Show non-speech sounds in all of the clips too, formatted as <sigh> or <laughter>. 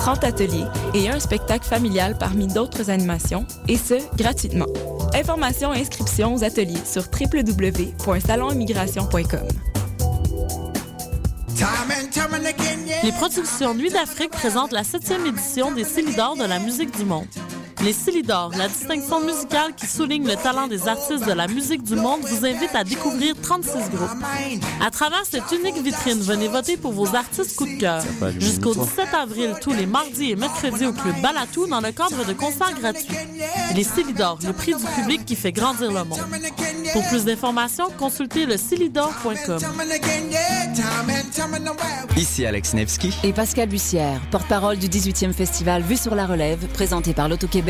30 ateliers et un spectacle familial parmi d'autres animations, et ce, gratuitement. Informations et inscriptions aux ateliers sur www.salonimmigration.com. Les productions Nuit d'Afrique présentent la septième édition des Célidors de la musique du monde. Les Célidors, la distinction musicale qui souligne le talent des artistes de la musique du monde, vous invite à découvrir 36 groupes. À travers cette unique vitrine, venez voter pour vos artistes coup de cœur. Jusqu'au 17 avril, tous les mardis et mercredis au Club Balatou dans le cadre de concerts gratuits. Les Célidors, le prix du public qui fait grandir le monde. Pour plus d'informations, consultez le Ici Alex Nevsky. Et Pascal Bussière, porte-parole du 18e festival Vue sur la Relève, présenté par l'Auto-Québec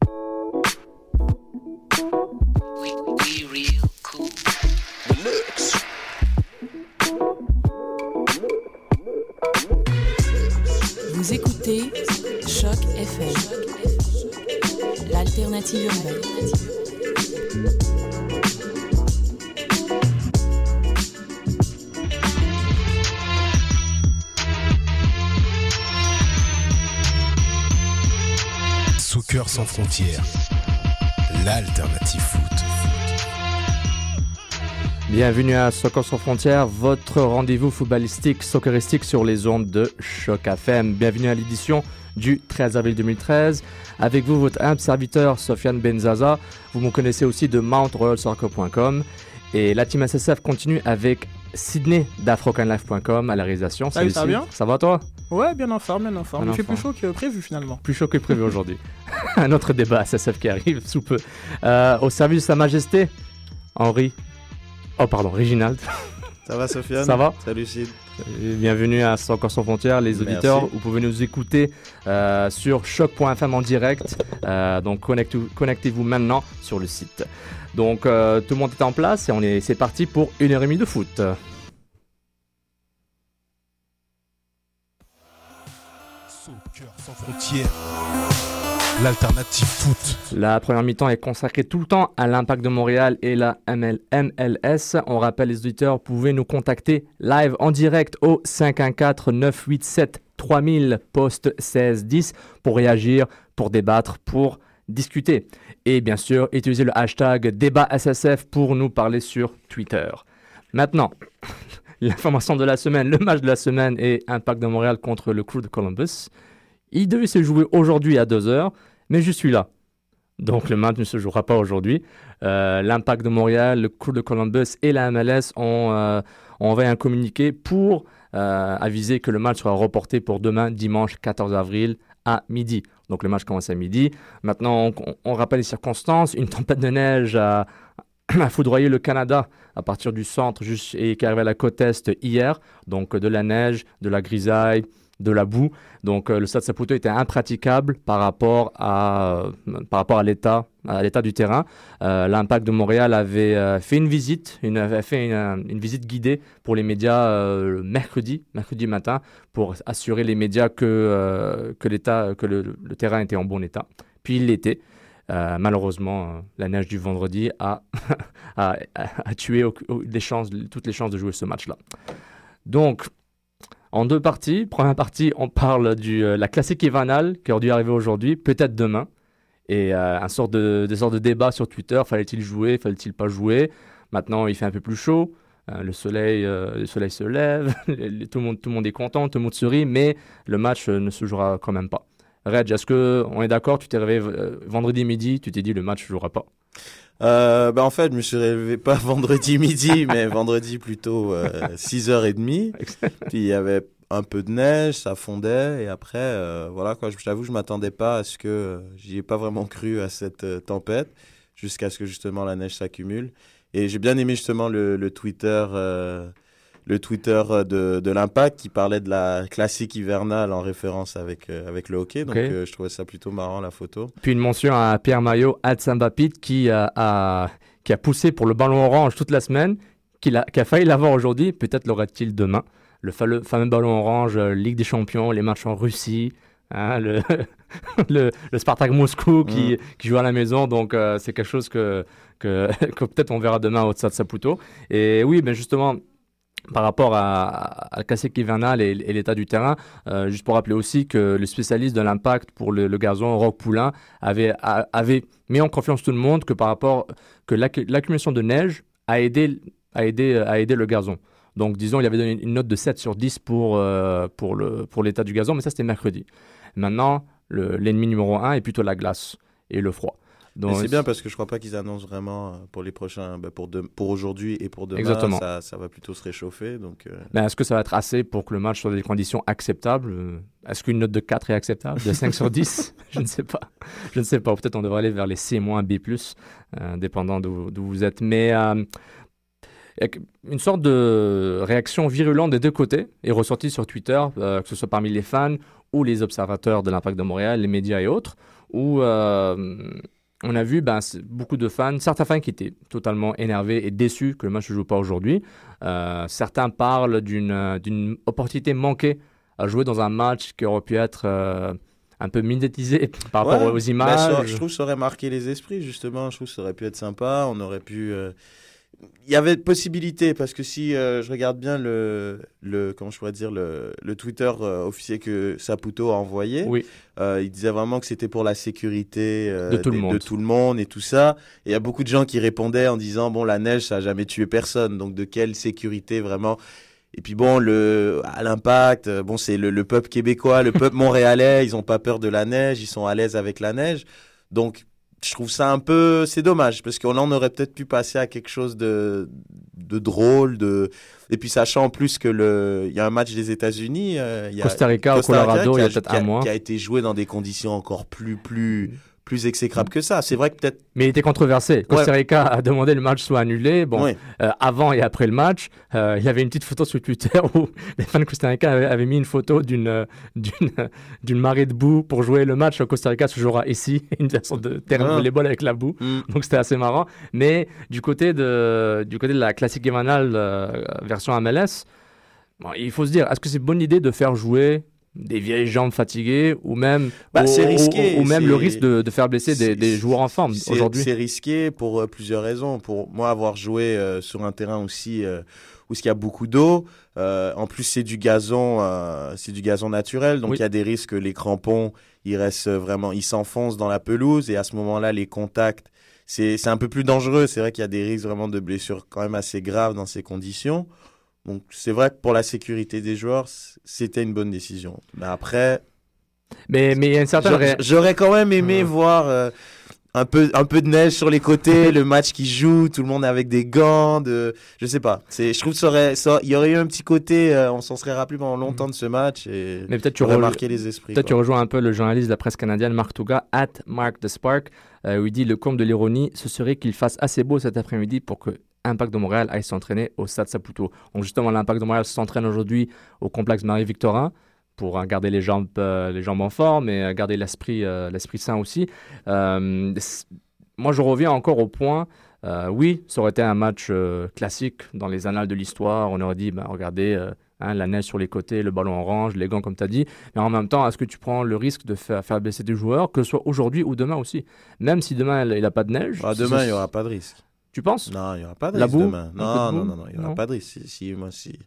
écoutez Choc FM, l'alternative urbaine. Soccer sans frontières, l'alternative foot. Bienvenue à Soccer sans frontières, votre rendez-vous footballistique, socceristique sur les ondes de Choc FM. Bienvenue à l'édition du 13 avril 2013. Avec vous, votre humble serviteur Sofiane Benzaza. Vous me connaissez aussi de mountroyalsoccer.com. Et la team SSF continue avec Sydney d'afrocanlife.com à la réalisation. Salut, ça va bien Ça va toi? Ouais, bien en forme, bien en forme. Il fait plus chaud que prévu finalement. Plus chaud que prévu aujourd'hui. <laughs> Un autre débat SSF qui arrive sous peu. Euh, au service de Sa Majesté, Henri. Oh, pardon, Réginald. Ça va, Sofiane Ça va Salut, Sid. Bienvenue à Soccer sans frontières, les Merci. auditeurs. Vous pouvez nous écouter euh, sur choc.fm en direct. Euh, donc connectez- connectez-vous maintenant sur le site. Donc euh, tout le monde est en place et on est, c'est parti pour une heure et demie de foot. Soccer sans frontières, l'alternative foot. La première mi-temps est consacrée tout le temps à l'impact de Montréal et la ML MLS. On rappelle les auditeurs, vous pouvez nous contacter live en direct au 514-987-3000 poste 1610 pour réagir, pour débattre, pour discuter. Et bien sûr, utilisez le hashtag débat SSF pour nous parler sur Twitter. Maintenant, <laughs> l'information de la semaine, le match de la semaine est Impact de Montréal contre le Crew de Columbus. Il devait se jouer aujourd'hui à 2h, mais je suis là. Donc le match ne se jouera pas aujourd'hui. Euh, L'Impact de Montréal, le Crew de Columbus et la MLS ont, euh, envoyé un communiqué pour euh, aviser que le match sera reporté pour demain, dimanche 14 avril à midi. Donc le match commence à midi. Maintenant, on, rappelle les circonstances. Une tempête de neige a, foudroyé le Canada à partir du centre et qui arrivé à la côte est hier. Donc de la neige, de la grisaille, de la boue. Donc euh, le stade Saputo était impraticable par rapport à, euh, par rapport à l'état à l'état du terrain. Euh, L'Impact de Montréal avait fait une visite, une, avait fait une, visite guidée pour les médias le mercredi, mercredi matin, pour assurer les médias que, que, l'état, que le, terrain était en bon état. Puis il l'était. Malheureusement, la neige du vendredi a, <laughs> a, tué chances, toutes les chances de jouer ce match-là. Donc, en deux parties. Première partie, on parle de la classique hivernale qui aurait dû arriver aujourd'hui, peut-être demain. Et euh, un sort de, des sortes de débat sur Twitter, fallait-il jouer, fallait-il pas jouer? Maintenant, il fait un peu plus chaud. Euh, le, soleil, euh, le soleil se lève, <laughs> tout, le monde, tout le monde est content, tout le monde sourit, mais le match euh, ne se jouera quand même pas. Reg, est-ce que on est d'accord? Tu t'es réveillé euh, vendredi midi, tu t'es dit le match ne jouera pas. Euh, bah en fait, je me suis réveillé pas <laughs> vendredi midi, mais vendredi plutôt euh, 6h30. Puis il y avait un peu de neige, ça fondait. Et après, euh, voilà quoi, je t'avoue, je m'attendais pas à ce que. euh, J'y ai pas vraiment cru à cette euh, tempête, jusqu'à ce que justement la neige s'accumule. Et j'ai bien aimé justement le, le Twitter. Le Twitter euh, de, de l'Impact qui parlait de la classique hivernale en référence avec, euh, avec le hockey. Donc euh, je trouvais ça plutôt marrant la photo. Puis une mention à Pierre Maillot, Sambapit, qui a, a- qui a poussé pour le ballon orange toute la semaine, a, qui a failli l'avoir aujourd'hui, peut-être l'aura-t-il demain. Le fameux, fameux ballon orange, Ligue des Champions, les matchs en Russie, hein, le, <laughs> le, le Spartak Moscou qui, qui joue à la maison, donc euh, c'est quelque chose que, que, <laughs> que peut-être on verra demain au Stade Saputo. Et oui, ben justement, par rapport à, à la et, l'état du terrain, euh, juste pour rappeler aussi que le spécialiste de l'impact pour le, le gazon, Rock Poulain, avait, avait mis en confiance tout le monde que par rapport que l'accu- l'accumulation de neige a aidé, a aidé, a aidé le gazon. Donc, disons, il avait donné une note de 7 sur 10 pour, euh, pour, l'état du gazon, mais ça, c'était mercredi. Maintenant, le- l'ennemi numéro 1 est plutôt la glace et le froid. C'est bien parce que je crois pas qu'ils annoncent vraiment euh, pour les prochains, bah, pour, de- pour aujourd'hui et pour demain. Exactement. Ça, ça va plutôt se réchauffer. Donc, euh, Ben, est-ce que ça va être assez pour que le match soit dans des conditions acceptables Euh, Est-ce qu'une note de 4 est acceptable De 5 sur <laughs> 10 Je ne sais pas. Je ne sais pas. Peut-être on devrait aller vers les C-, B+, euh, dépendant d'où vous êtes. Mais euh, une sorte de réaction virulente des deux côtés est ressortie sur Twitter, euh, que ce soit parmi les fans ou les observateurs de l'Impact de Montréal, les médias et autres, où euh, on a vu ben, beaucoup de fans, certains fans qui étaient totalement énervés et déçus que le match ne joue pas aujourd'hui. Euh, certains parlent d'une euh, d'une opportunité manquée à jouer dans un match qui aurait pu être euh, un peu médiatisé <laughs> par rapport aux bah, images. ça- je trouve que ça aurait marqué les esprits, justement. Je trouve que ça aurait pu être sympa. On aurait pu. euh, Il y avait de possibilités parce que si euh, je regarde bien le, le comment je pourrais dire le, le Twitter euh, officiel que Saputo a envoyé, Oui. euh, il disait vraiment que c'était pour la sécurité euh, De tout le monde. de tout le monde et tout ça. Et il y a beaucoup de gens qui répondaient en disant bon la neige ça a jamais tué personne donc de quelle sécurité vraiment? Et puis bon, le, à l'impact, bon, c'est le, le peuple québécois, le peuple <laughs> montréalais, ils ont pas peur de la neige, ils sont à l'aise avec la neige. Donc, je trouve ça un peu, c'est dommage, parce qu'on en aurait peut-être pu passer à quelque chose de, de drôle, de, et puis sachant en plus que le, il y a un match des États-Unis, euh, il y a Costa Rica au Costa Rica Colorado, il y a a- peut-être un mois. qui a été joué dans des conditions encore plus, plus, plus exécrables que ça. C'est vrai que peut-être, Mais il était controversé. Costa Rica a demandé le match soit annulé. Bon, Ouais. euh, avant et après le match, euh, il y avait une petite photo sur Twitter <laughs> où les fans de Costa Rica avaient, avaient mis une photo d'une euh, d'une <laughs> d'une marée de boue pour jouer le match. Costa Rica se jouera ici, <laughs> une sorte de terrain de Ah. volleyball avec la boue. Hmm. Donc c'était assez marrant. Mais du côté de du côté de la classique hivernale euh, version MLS, bon, il faut se dire, est-ce que c'est une bonne idée de faire jouer des vieilles jambes fatiguées ou même Bah, ou- ou, même le risque de, de faire blesser des, joueurs en forme C'est- aujourd'hui C'est risqué pour euh, plusieurs raisons. Pour moi, avoir joué euh, sur un terrain aussi euh, où il y a beaucoup d'eau. euh, en plus, c'est du gazon, c'est du gazon naturel, donc il Oui. y a des risques que les crampons, ils restent vraiment, ils s'enfoncent dans la pelouse et à ce moment-là, les contacts, c'est c'est un peu plus dangereux. C'est vrai qu'il y a des risques vraiment de blessures quand même assez graves dans ces conditions. Donc c'est vrai que pour la sécurité des joueurs, c'était une bonne décision. Mais après, Mais, mais il y a une certaine. J'aurais quand même aimé voir euh, un, peu, un peu de neige sur les côtés, le match qui joue, tout le monde avec des gants, de... je sais pas. C'est, je trouve que ça aurait, ça, il y aurait eu un petit côté, euh, on s'en serait rappelé pendant longtemps de ce match et Mais peut-être tu ça aurait re- marqué les esprits. Peut-être tu rejoins un peu le journaliste de la presse canadienne, Marc Touga, at Mark the Spark, euh, où il dit le comble de l'ironie, ce serait qu'il fasse assez beau cet après-midi pour que Impact de Montréal aille s'entraîner au Stade Saputo. Donc justement, l'Impact de Montréal s'entraîne aujourd'hui au complexe Marie-Victorin pour euh, garder les jambes, euh, les jambes en forme et euh, garder l'esprit, euh, l'esprit sain aussi. Euh, moi, je reviens encore au point. oui, ça aurait été un match classique dans les annales de l'histoire. On aurait dit, ben, regardez, Hein, la neige sur les côtés, le ballon orange, les gants comme tu as dit. Mais en même temps, est-ce que tu prends le risque de faire, faire baisser des joueurs, que ce soit aujourd'hui ou demain aussi? Même si demain il n'a pas de neige. Ah, demain, il n'y aura pas de risque. Tu penses? Non, il n'y aura pas de risque demain. De Non, non, non, non, il n'y aura pas de risque. Si, si, moi, si.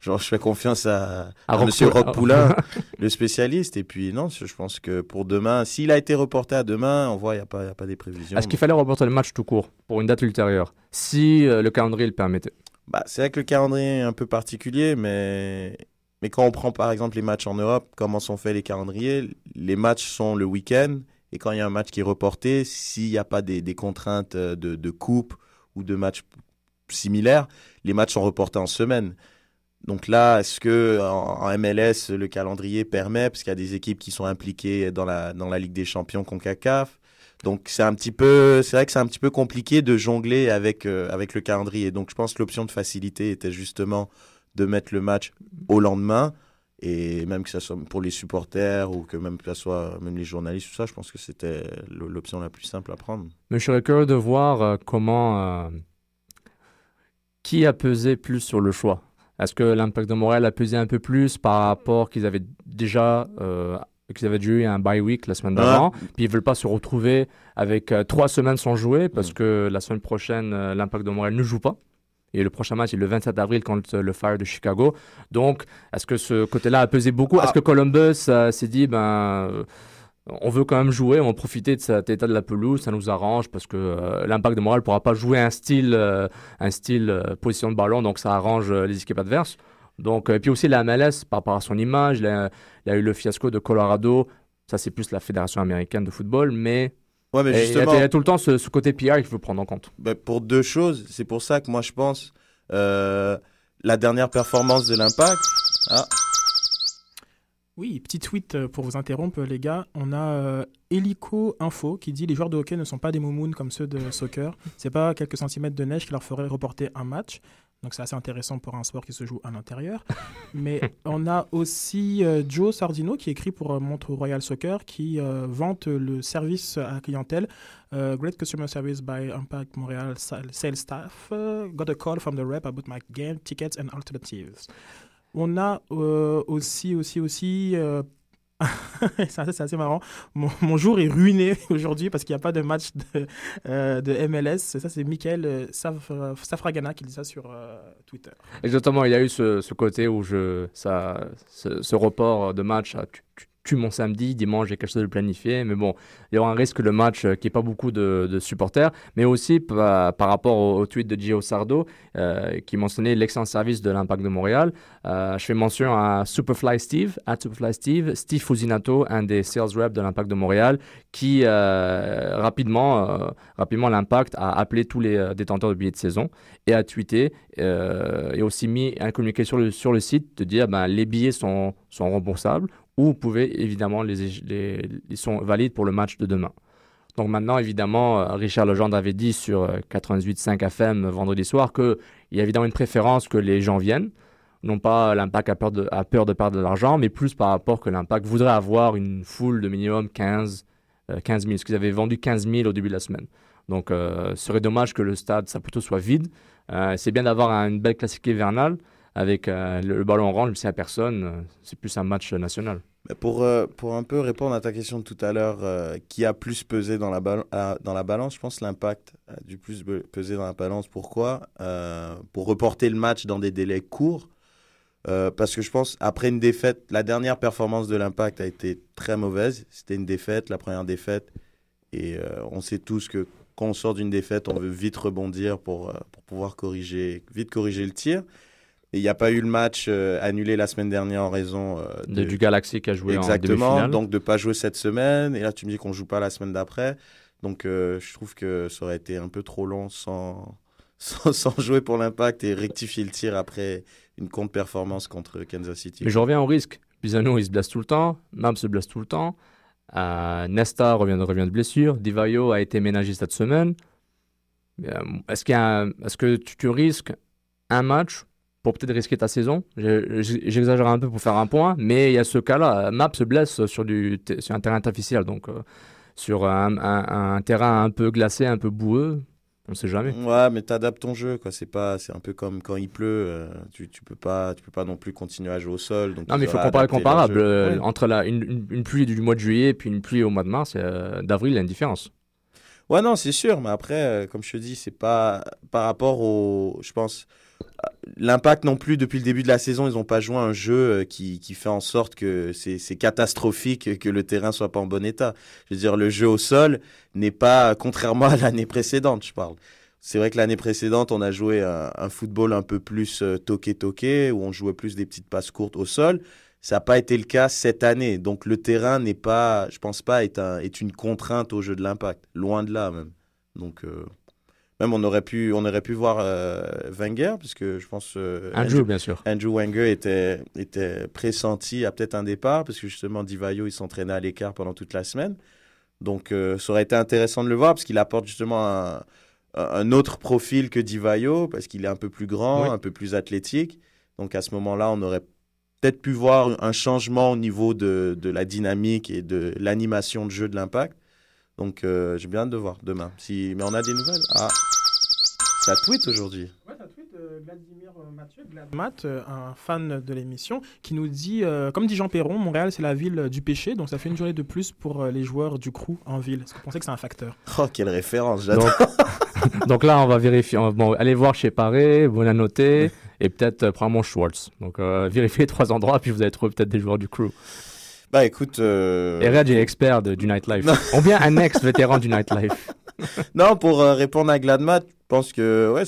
Genre, je fais confiance à, À à Roch Monsieur Poulain. Poulain, <laughs> le spécialiste. Et puis, non, je pense que pour demain, s'il a été reporté à demain, on voit, il n'y a pas, il y a pas des prévisions. Est-ce qu'il fallait reporter le match tout court pour une date ultérieure? Si euh, le calendrier le permettait. Bah, c'est vrai que le calendrier est un peu particulier, mais... mais quand on prend par exemple les matchs en Europe, comment sont faits les calendriers? Les matchs sont le week-end, et quand il y a un match qui est reporté, s'il n'y a pas des, des contraintes euh, de, de coupe ou de matchs similaires, les matchs sont reportés en semaine. Donc là, est-ce que en MLS, le calendrier permet, parce qu'il y a des équipes qui sont impliquées dans la, dans la Ligue des Champions CONCACAF, donc c'est un petit peu, c'est vrai que c'est un petit peu compliqué de jongler avec euh, avec le calendrier. Donc je pense que l'option de facilité était justement de mettre le match au lendemain et même que ça soit pour les supporters ou que même que ça soit même les journalistes tout ça, je pense que c'était l'option la plus simple à prendre. Mais je serais curieux de voir euh, comment. euh, qui a pesé plus sur le choix Est-ce que l'Impact de Montréal a pesé un peu plus par rapport qu'ils avaient déjà. euh, qu'ils avaient eu un bye week la semaine d'avant, puis ils veulent pas se retrouver avec euh, trois semaines sans jouer parce Mm. que la semaine prochaine, l'Impact de Montréal ne joue pas. Et le prochain match est le 27 avril contre le Fire de Chicago. Donc, est-ce que ce côté-là a pesé beaucoup? Est-ce Ah. que Columbus euh, s'est dit, ben, euh, on veut quand même jouer, on va profiter de cet état de la pelouse, ça nous arrange parce que euh, l'Impact de Montréal ne pourra pas jouer un style, euh, un style euh, position de ballon, donc ça arrange les équipes adverses. Donc, et puis aussi la MLS par rapport à son image, il a, il a eu le fiasco de Colorado, ça c'est plus la fédération américaine de football, mais Ouais, mais il y a- y tout le temps ce, ce côté PR qu'il faut prendre en compte. ben, pour deux choses, c'est pour ça que moi je pense euh, la dernière performance de l'Impact. Ah, Oui, petit tweet euh, pour vous interrompre, les gars. On a euh, Helico Info qui dit les joueurs de hockey ne sont pas des moumounes comme ceux de soccer. C'est pas quelques centimètres de neige qui leur ferait reporter un match. Donc c'est assez intéressant pour un sport qui se joue à l'intérieur. <laughs> Mais on a aussi euh, Joe Sardino qui écrit pour euh, Montre Royal Soccer qui euh, vante le service à la clientèle. Euh, great customer service by Impact Montréal sa- sales staff. Got a call from the rep about my game, tickets and alternatives. On a aussi, aussi, aussi. <laughs> c'est assez, marrant. Mon, jour est ruiné <laughs> aujourd'hui parce qu'il n'y a pas de match de, euh, MLS. Ça, c'est Michael euh, Saf- Safragana qui dit ça sur euh, Twitter. Exactement, il y a eu ce, côté où je, ça, ce, report de match a tu, tu- tue mon samedi, dimanche j'ai quelque chose de planifié, mais bon, il y aura un risque que le match, euh, n'y ait pas beaucoup de, supporters, mais aussi par, rapport au, tweet de Gio Sardo euh, qui mentionnait l'excellent service de l'Impact de Montréal. Euh, je fais mention à Superfly Steve, à Superfly Steve, Steve Fusinato, un des sales reps de l'Impact de Montréal, qui rapidement, rapidement l'Impact a appelé tous les détenteurs de billets de saison et a tweeté et aussi mis un communiqué sur le, sur le site de dire ben, les billets sont, sont remboursables ou vous pouvez évidemment les, les, ils sont valides pour le match de demain. Donc maintenant, évidemment, euh, Richard Legendre avait dit sur euh, 88.5 FM vendredi soir qu'il y a évidemment une préférence que les gens viennent. Non pas l'impact a peur de, perdre de l'argent, mais plus par rapport que l'impact voudrait avoir une foule de minimum 15, euh, 15 000. Parce qu'ils avaient vendu 15 000 au début de la semaine. Donc, euh, ce serait dommage que le stade, ça plutôt soit vide. Euh, c'est bien d'avoir un- une belle classique hivernale avec euh, le, le ballon orange, c'est à personne. euh, c'est plus un match national. Pour, euh, pour un peu répondre à ta question de tout à l'heure, euh, qui a plus pesé dans la, à- dans la balance Je pense que l'impact a du plus peser dans la balance. Pourquoi? Pour reporter le match dans des délais courts. Parce que je pense, après une défaite, la dernière performance de l'impact a été très mauvaise. C'était une défaite, la première défaite. Et on sait tous que quand on sort d'une défaite, on veut vite rebondir pour, pour pouvoir corriger, vite corriger le tir. Et il n'y a pas eu le match euh, annulé la semaine dernière en raison euh, De- du Galaxy qui a joué en Exactement, demi-finale. donc de pas jouer cette semaine. Et là, tu me dis qu'on joue pas la semaine d'après. Donc, euh, je trouve que ça aurait été un peu trop long sans, <laughs> sans, sans jouer pour l'impact et rectifier le tir après une contre-performance contre Kansas City. Mais je reviens au risque. Pisano, il se blesse tout le temps. Mab se blesse tout le temps. Nesta revient, revient de blessure. Divayo a été ménagé cette semaine. Est-ce qu'il y a un- est-ce que tu, tu risques un match pour peut-être risquer ta saison Je- je- J'exagère un peu pour faire un point, mais il y a ce cas-là. Map se blesse sur, du, sur un terrain artificiel, donc euh, sur un, un- un terrain un peu glacé, un peu boueux. On sait jamais. Ouais, mais t'adaptes ton jeu, quoi. C'est pas, c'est un peu comme quand il pleut. euh, tu, tu peux pas, tu peux pas non plus continuer à jouer au sol. Donc Non, mais il faut comparer comparable. Euh, Ouais. Entre la, une, une- une pluie du mois de juillet et puis une pluie au mois de mars, euh, d'avril, il y a une différence. Ouais, non, c'est sûr, mais après, comme je te dis, c'est pas par rapport au. Je pense. Euh, L'impact non plus, depuis le début de la saison, ils n'ont pas joué un jeu euh, qui, fait en sorte que c'est catastrophique que le terrain soit pas en bon état. Je veux dire, le jeu au sol n'est pas, contrairement à l'année précédente, je parle. C'est vrai que l'année précédente, on a joué un, football un peu plus euh, toqué-toqué, où on jouait plus des petites passes courtes au sol. Ça n'a pas été le cas cette année. Donc le terrain n'est pas, je pense pas, est une contrainte au jeu de l'impact. Loin de là même. Donc euh, même on aurait pu, on aurait pu voir euh, Wenger, parce que je pense euh, Andrew, bien sûr. Andrew Wenger était, était pressenti à peut-être un départ, parce que justement Divayo il s'entraînait à l'écart pendant toute la semaine. Donc euh, ça aurait été intéressant de le voir, parce qu'il apporte justement un, un autre profil que Divayo, parce qu'il est un peu plus grand, Oui. un peu plus athlétique. Donc à ce moment-là, on aurait peut-être pu voir un changement au niveau de, de la dynamique et de l'animation de jeu de l'impact. Donc euh, j'ai bien hâte de voir demain. Si... Mais on a des nouvelles. Ah, ça tweet aujourd'hui. Ouais, t'as tweet euh, Vladimir euh, Mathieu, Gladmat, euh, un fan de l'émission, qui nous dit, euh, comme dit Jean Perron, Montréal c'est la ville du péché, donc ça fait une journée de plus pour euh, les joueurs du crew en ville. Est-ce que vous pensez que c'est un facteur? Oh, quelle référence, j'adore. Donc, <laughs> donc là, on va vérifier. Bon, allez voir chez Paré, vous la noter, et peut-être euh, probablement Schwartz. Donc, euh, vérifiez les <laughs> trois endroits, puis vous allez trouver peut-être des joueurs du crew. Bah écoute. euh, Et est expert de- du nightlife. Ou bien un ex-vétéran du nightlife. <laughs> non, pour euh, répondre à Gladmat, je pense que ouais,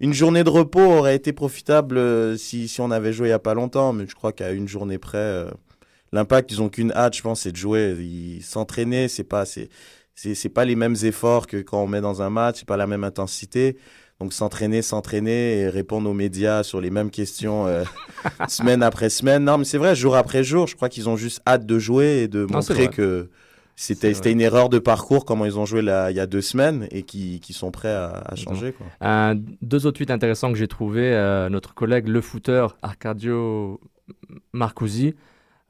une journée de repos aurait été profitable euh, si, si on avait joué il n'y a pas longtemps, mais je crois qu'à une journée près, euh, l'impact, ils ont qu'une hâte, je pense, c'est de jouer. Ils- S'entraîner, c'est pas, c'est pas les mêmes efforts que quand on met dans un match, c'est pas la même intensité. Donc s'entraîner, s'entraîner et répondre aux médias sur les mêmes questions euh, <laughs> semaine après semaine. Non, mais c'est vrai, jour après jour, je crois qu'ils ont juste hâte de jouer et de Non, montrer que c'était, une erreur de parcours, comment ils ont joué là, il y a deux semaines et qui, qui sont prêts à, à changer. Quoi. Un- deux autres tweets intéressants que j'ai trouvé. notre collègue le footeur Arcadio Marcusi,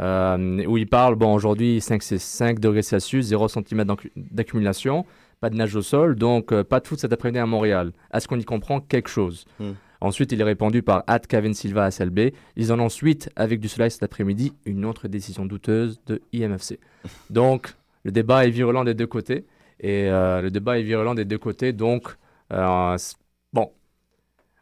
euh, où il parle, bon, aujourd'hui 5, c'est 5 degrés Celsius, 0 cm d'accumulation, pas de neige au sol, donc euh, pas de foot cet après-midi à Montréal. Est-ce qu'on y comprend quelque chose Hmm. Ensuite, il est répondu par At Kevin Silva à SLB. Ils en ont ensuite, avec du soleil cet après-midi, une autre décision douteuse de IMFC. <laughs> Donc, le débat est virulent des deux côtés. Et euh, le débat est virulent des deux côtés. Donc, euh, bon,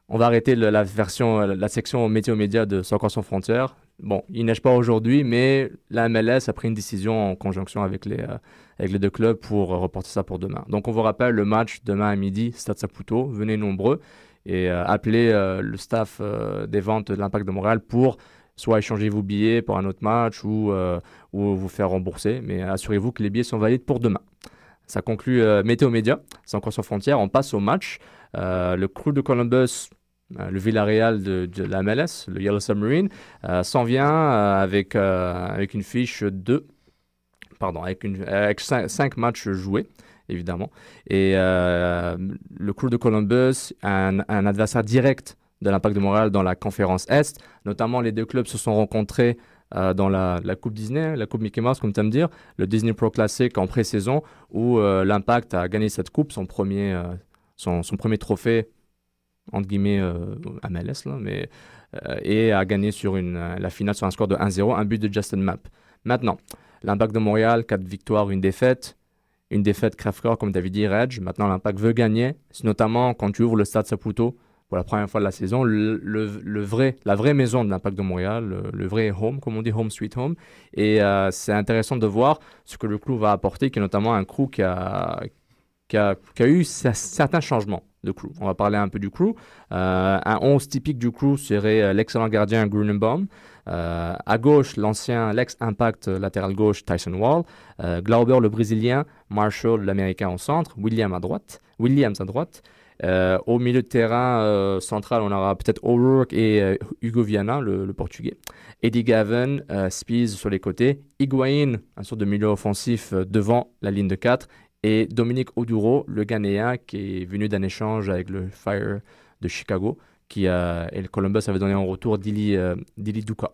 on va arrêter le- la version, la section météo média de Soccer sans frontières. Bon, il neige pas aujourd'hui, mais la MLS a pris une décision en conjonction avec les, euh, avec les deux clubs pour reporter ça pour demain. Donc, on vous rappelle le match demain à midi, Stade Saputo. Venez nombreux et euh, appelez euh, le staff euh, des ventes de l'Impact de Montréal pour soit échanger vos billets pour un autre match ou, ou vous faire rembourser. Mais assurez-vous que les billets sont valides pour demain. Ça conclut Météo Média, c'est encore sans frontières. On passe au match. Le crew de Columbus, le Villarreal de, de la MLS, le Yellow Submarine, s'en vient avec, avec une fiche de. Pardon, avec, cinq, matchs joués, évidemment. Et euh, le crew de Columbus, un, adversaire direct de l'Impact de Montréal dans la conférence Est. Notamment, les deux clubs se sont rencontrés euh, dans la, Coupe Disney, la Coupe Mickey Mouse, comme tu aimes dire, le Disney Pro Classic en pré-saison, où euh, l'Impact a gagné cette coupe, son premier, son, premier trophée, entre guillemets, MLS, là, mais, et a gagné sur la finale sur un score de 1-0, un but de Justin Mapp. Maintenant, l'Impact de Montréal, 4 victoires, une défaite. Une défaite crève-cœur, comme avais dit. Maintenant, l'Impact veut gagner. C'est notamment quand tu ouvres le stade Saputo pour la première fois de la saison, le, vrai, la vraie maison de l'Impact de Montréal, le, vrai home, comme on dit, home sweet home. Et euh, c'est intéressant de voir ce que le crew va apporter, qui est notamment un crew qui a, qui a, eu cer- certains changements de crew. On va parler un peu du crew. Euh, un 11 typique du crew serait euh, l'excellent gardien Grunenbaum. Euh, à gauche, l'ancien, l'ex-impact latéral gauche Tyson Wall. Euh, Glauber, le brésilien. Marshall, l'américain au centre. William à droite. Williams à droite. Euh, au milieu de terrain central, on aura peut-être O'Rourke et Hugo Viana, le, le portugais. Eddie Gavin, Spies sur les côtés. Higuain, un sort de milieu offensif devant la ligne de 4. Et Dominique Oduro, le Ghanéen, qui est venu d'un échange avec le Fire de Chicago, qui a, et le Columbus avait donné en retour Dili, euh, Dili Duka.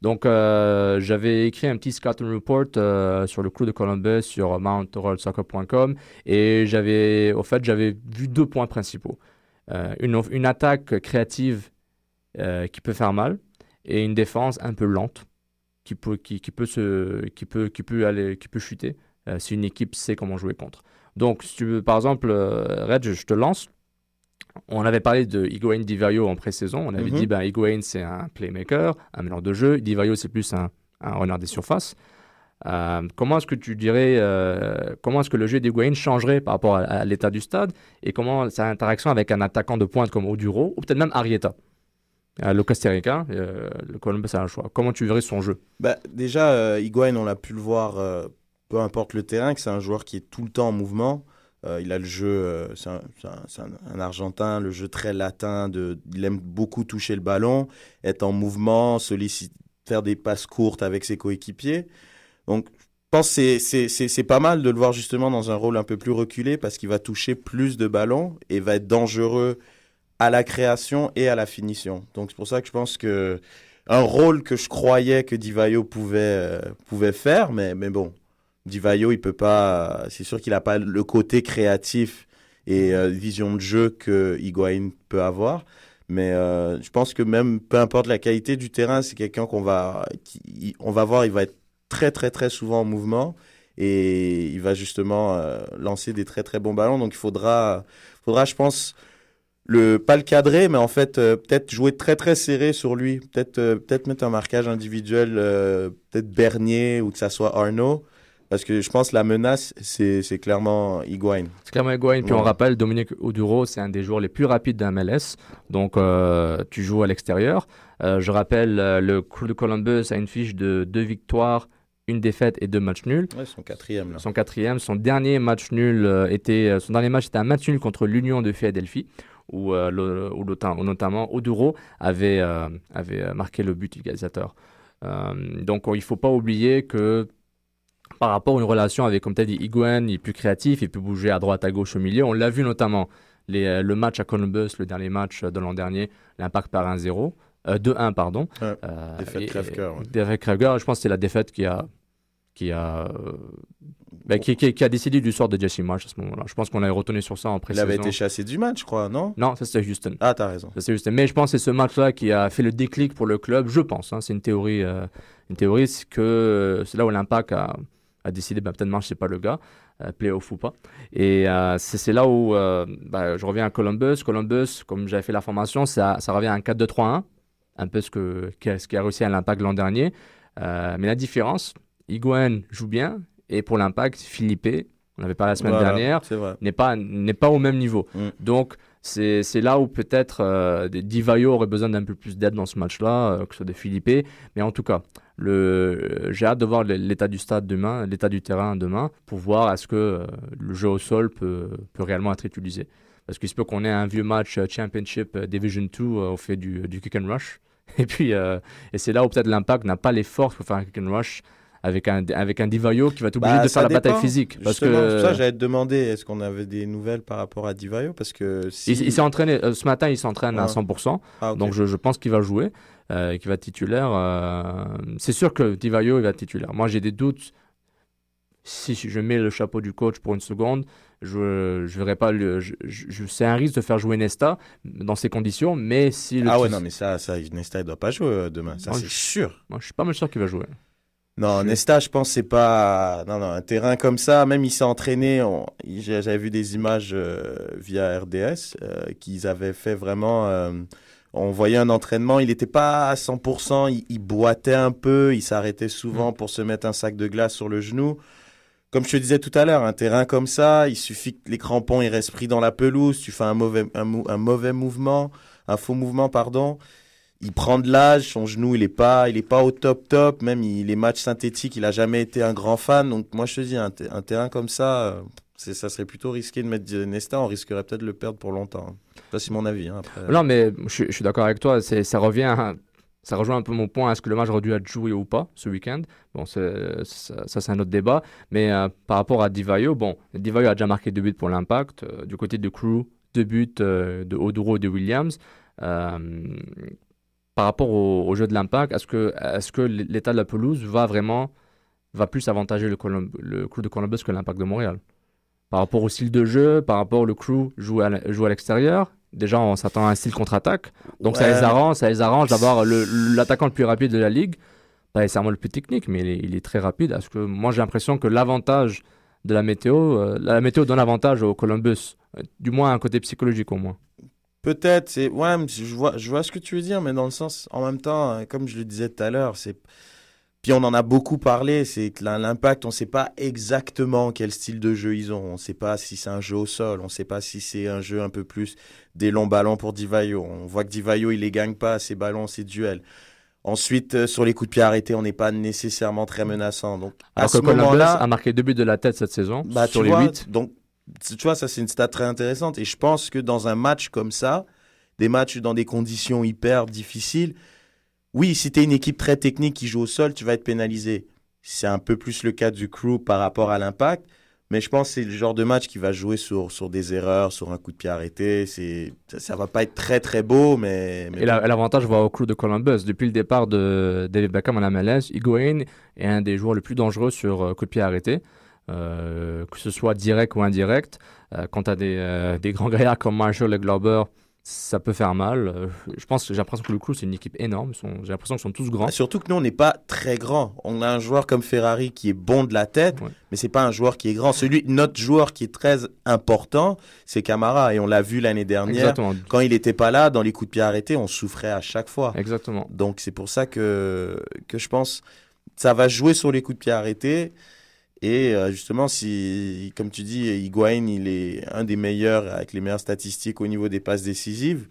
Donc, euh, j'avais écrit un petit scouting report euh, sur le crew de Columbus sur mountrollsoccer.com et j'avais, au fait, j'avais vu deux points principaux. Euh, une, une, attaque créative qui peut faire mal et une défense un peu lente qui peut, qui peut, se, qui peut, qui peut, aller, qui peut chuter si une équipe sait comment jouer contre. Donc, si tu veux, par exemple, Red, je te lance on avait parlé de Higuain Divario en pré-saison. On avait mhm. dit ben, Higuain, c'est un playmaker, un meneur de jeu. Divario, c'est plus un, un renard des surfaces. Euh, comment est-ce que tu dirais, euh, comment est-ce que le jeu d'Higuain changerait par rapport à, l'état du stade et comment sa interaction avec un attaquant de pointe comme Oduro ou peut-être même Arieta euh, le Costa Rica, le Columbus a un choix. Comment tu verrais son jeu? Bah, Déjà, Higuain, on l'a pu le voir, peu importe le terrain, que c'est un joueur qui est tout le temps en mouvement. Euh, il a le jeu, euh, c'est un, Argentin, le jeu très latin, il aime beaucoup toucher le ballon, être en mouvement, faire des passes courtes avec ses coéquipiers. Donc, je pense que c'est pas mal de le voir justement dans un rôle un peu plus reculé parce qu'il va toucher plus de ballons et va être dangereux à la création et à la finition. Donc, c'est pour ça que je pense que un rôle que je croyais que Divayo pouvait, euh, pouvait faire, mais bon, Divayo, il peut pas. C'est sûr qu'il n'a pas le côté créatif et euh, vision de jeu que Higuain peut avoir. Mais euh, je pense que même peu importe la qualité du terrain, c'est quelqu'un qu'on va, va voir, il va être très très très souvent en mouvement et il va justement euh, lancer des très très bons ballons. Donc il faudra, faudra, je pense, le pas le cadrer, mais en fait peut-être jouer très très serré sur lui, peut-être peut-être mettre un marquage individuel, peut-être Bernier ou que ça soit Arnaud parce que je pense que la menace, c'est clairement Higuain. C'est clairement Higuain. Puis on rappelle, Dominique Oduro, c'est un des joueurs les plus rapides d'un MLS. Donc euh, tu joues à l'extérieur. Euh, je rappelle, euh, le Crew de Columbus a une fiche de deux victoires, une défaite et deux matchs nuls. Ouais, son quatrième. Là. Son quatrième. Son dernier match nul était, son dernier match était un match nul contre l'Union de Philadelphie. Où, où, notamment Oduro avait, avait marqué le but égalisateur. donc il ne faut pas oublier que par rapport à une relation avec, comme tu as dit, Higuain, il est plus créatif, il peut bouger à droite, à gauche, au milieu. On l'a vu notamment les, euh, le match à Columbus, le dernier match de l'an dernier, l'impact par 1-0. 2-1, pardon. Ouais, euh, défaite. Défaite crève-cœur. Je pense que c'est la défaite qui a, qui a, ben, qui, qui, a décidé du sort de Jesse Marsh à ce moment-là. Je pense qu'on avait retenu sur ça en pré Il avait été chassé du match, je crois, non? Non, ça c'était Houston. Ah, t'as raison. Ça, Houston. Mais je pense que c'est ce match-là qui a fait le déclic pour le club. Je pense. Hein, c'est une théorie. une théorie, c'est que c'est là où l'impact a a décidé, ben, peut-être c'est pas le gars, euh, playoff ou pas. Et euh, c'est là où euh, ben, je reviens à Columbus. Columbus, comme j'avais fait la formation, ça, ça revient à un 4-2-3-1, un peu ce, que, ce qui a réussi à l'impact l'an dernier. mais la différence, Higuain joue bien, et pour l'impact, Philippe, on avait parlé la semaine dernière, n'est pas, pas au même niveau. Mm. Donc, c'est là où peut-être Divayo aurait besoin d'un peu plus d'aide dans ce match-là, que ce soit de Philippe. Mais en tout cas, j'ai hâte de voir l'état du stade demain, l'état du terrain demain, pour voir est-ce que euh, le jeu au sol peut, peut réellement être utilisé. Parce qu'il se peut qu'on ait un vieux match euh, Championship euh, Division 2 au fait du, du kick and rush. <laughs> Et puis, et c'est là où peut-être l'impact n'a pas les forces pour faire un kick and rush avec un, avec un Divayo qui va être obligé bah, de faire la bataille physique. Parce que... Ça j'allais te demander, est-ce qu'on avait des nouvelles par rapport à Divayo? Parce que Il, s'est entraîné, ce matin, il s'entraîne à 100%, ah, donc je, je pense qu'il va jouer. Euh, qui va être titulaire. Euh, c'est sûr que Divayo il va être titulaire. Moi, j'ai des doutes. Si je mets le chapeau du coach pour une seconde, je je verrai pas le. Je, je, c'est un risque de faire jouer Nesta dans ces conditions, mais si. Le ah ouais, non, mais ça, ça Nesta, il doit pas jouer euh, demain. Ça, c'est sûr. Moi, je suis pas mal sûr qu'il va jouer. Non, Nesta, je pense c'est pas non non un terrain comme ça. Même il s'est entraîné. J'avais vu des images via RDS qu'ils avaient fait vraiment on voyait un entraînement, il n'était pas à 100%, il, boitait un peu, il s'arrêtait souvent mm. pour se mettre un sac de glace sur le genou. Comme je te disais tout à l'heure, un terrain comme ça, il suffit que les crampons ils restent pris dans la pelouse, tu fais un mauvais, un, mauvais mouvement, un faux mouvement, pardon. Il prend de l'âge, son genou il est pas, il est pas au top top, même il, les matchs synthétiques, il a jamais été un grand fan. Donc moi je te dis, un, terrain comme ça, euh, ça serait plutôt risqué de mettre Nesta, on risquerait peut-être de le perdre pour longtemps. Ça, c'est mon avis. Hein, non, mais je, suis d'accord avec toi. Ça revient. ça rejoint un peu mon point. Est-ce que le match aurait dû être joué ou pas ce week-end? Bon, ça, c'est un autre débat. Mais euh, par rapport à Divayo, bon, Divayo a déjà marqué deux buts pour l'impact. Euh, du côté de Crew, deux buts euh, de Oduro et de Williams. par rapport au, jeu de l'impact, est-ce que, l'état de la pelouse va vraiment va plus avantager le crew de Columbus que l'impact de Montréal? Par rapport au style de jeu, par rapport au crew joue à, joue à l'extérieur, déjà on s'attend à un style contre-attaque. Donc ça les arrange, ça les arrange d'avoir l'attaquant le, plus rapide de la ligue. Pas nécessairement le plus technique, mais il est, très rapide. Parce que moi j'ai l'impression que l'avantage de la météo, euh, la météo donne avantage au Columbus, euh, du moins un côté psychologique au moins. Peut-être, ouais, je vois, je vois ce que tu veux dire, mais dans le sens, en même temps, euh, comme je le disais tout à l'heure, c'est puis on en a beaucoup parlé, c'est que l'impact, on ne sait pas exactement quel style de jeu ils ont. On ne sait pas si c'est un jeu au sol, on ne sait pas si c'est un jeu un peu plus des longs ballons pour Divayo. On voit que Divayo, il les gagne pas, ces ballons, ces duels. Ensuite, euh, sur les coups de pied arrêtés, on n'est pas nécessairement très menaçant. Donc, à ce moment-là, a marqué deux buts de la tête cette saison bah, sur les huit. Donc, tu vois, ça c'est une stat très intéressante. Et je pense que dans un match comme ça, des matchs dans des conditions hyper difficiles, oui, si tu es une équipe très technique qui joue au sol, tu vas être pénalisé. C'est un peu plus le cas du crew par rapport à l'impact. Mais je pense que c'est le genre de match qui va jouer sur, sur des erreurs, sur un coup de pied arrêté. C'est, ça, va pas être très très beau, mais. Et l'avantage va au crew de Columbus. Depuis le départ de David Beckham en MLS, Higuain est un des joueurs les plus dangereux sur euh, coup de pied arrêté. Euh, que ce soit direct ou indirect. Euh, quand tu as des, des grands <laughs> gaillards comme Marshall et Glober ça peut faire mal. Euh, je pense j'ai l'impression que le crew, c'est une équipe énorme. J'ai l'impression qu'ils sont tous grands. Surtout que nous, on n'est pas très grands. On a un joueur comme Ferrari qui est bon de la tête, mais c'est pas un joueur qui est grand. Celui, notre joueur qui est très important, c'est Camara. Et on l'a vu l'année dernière. Quand il n'était pas là, dans les coups de pied arrêtés, on souffrait à chaque fois. Exactement. Donc c'est pour ça que, que je pense ça va jouer sur les coups de pied arrêtés. Et euh, justement, si, comme tu dis, Higuain, il est un des meilleurs avec les meilleures statistiques au niveau des passes décisives.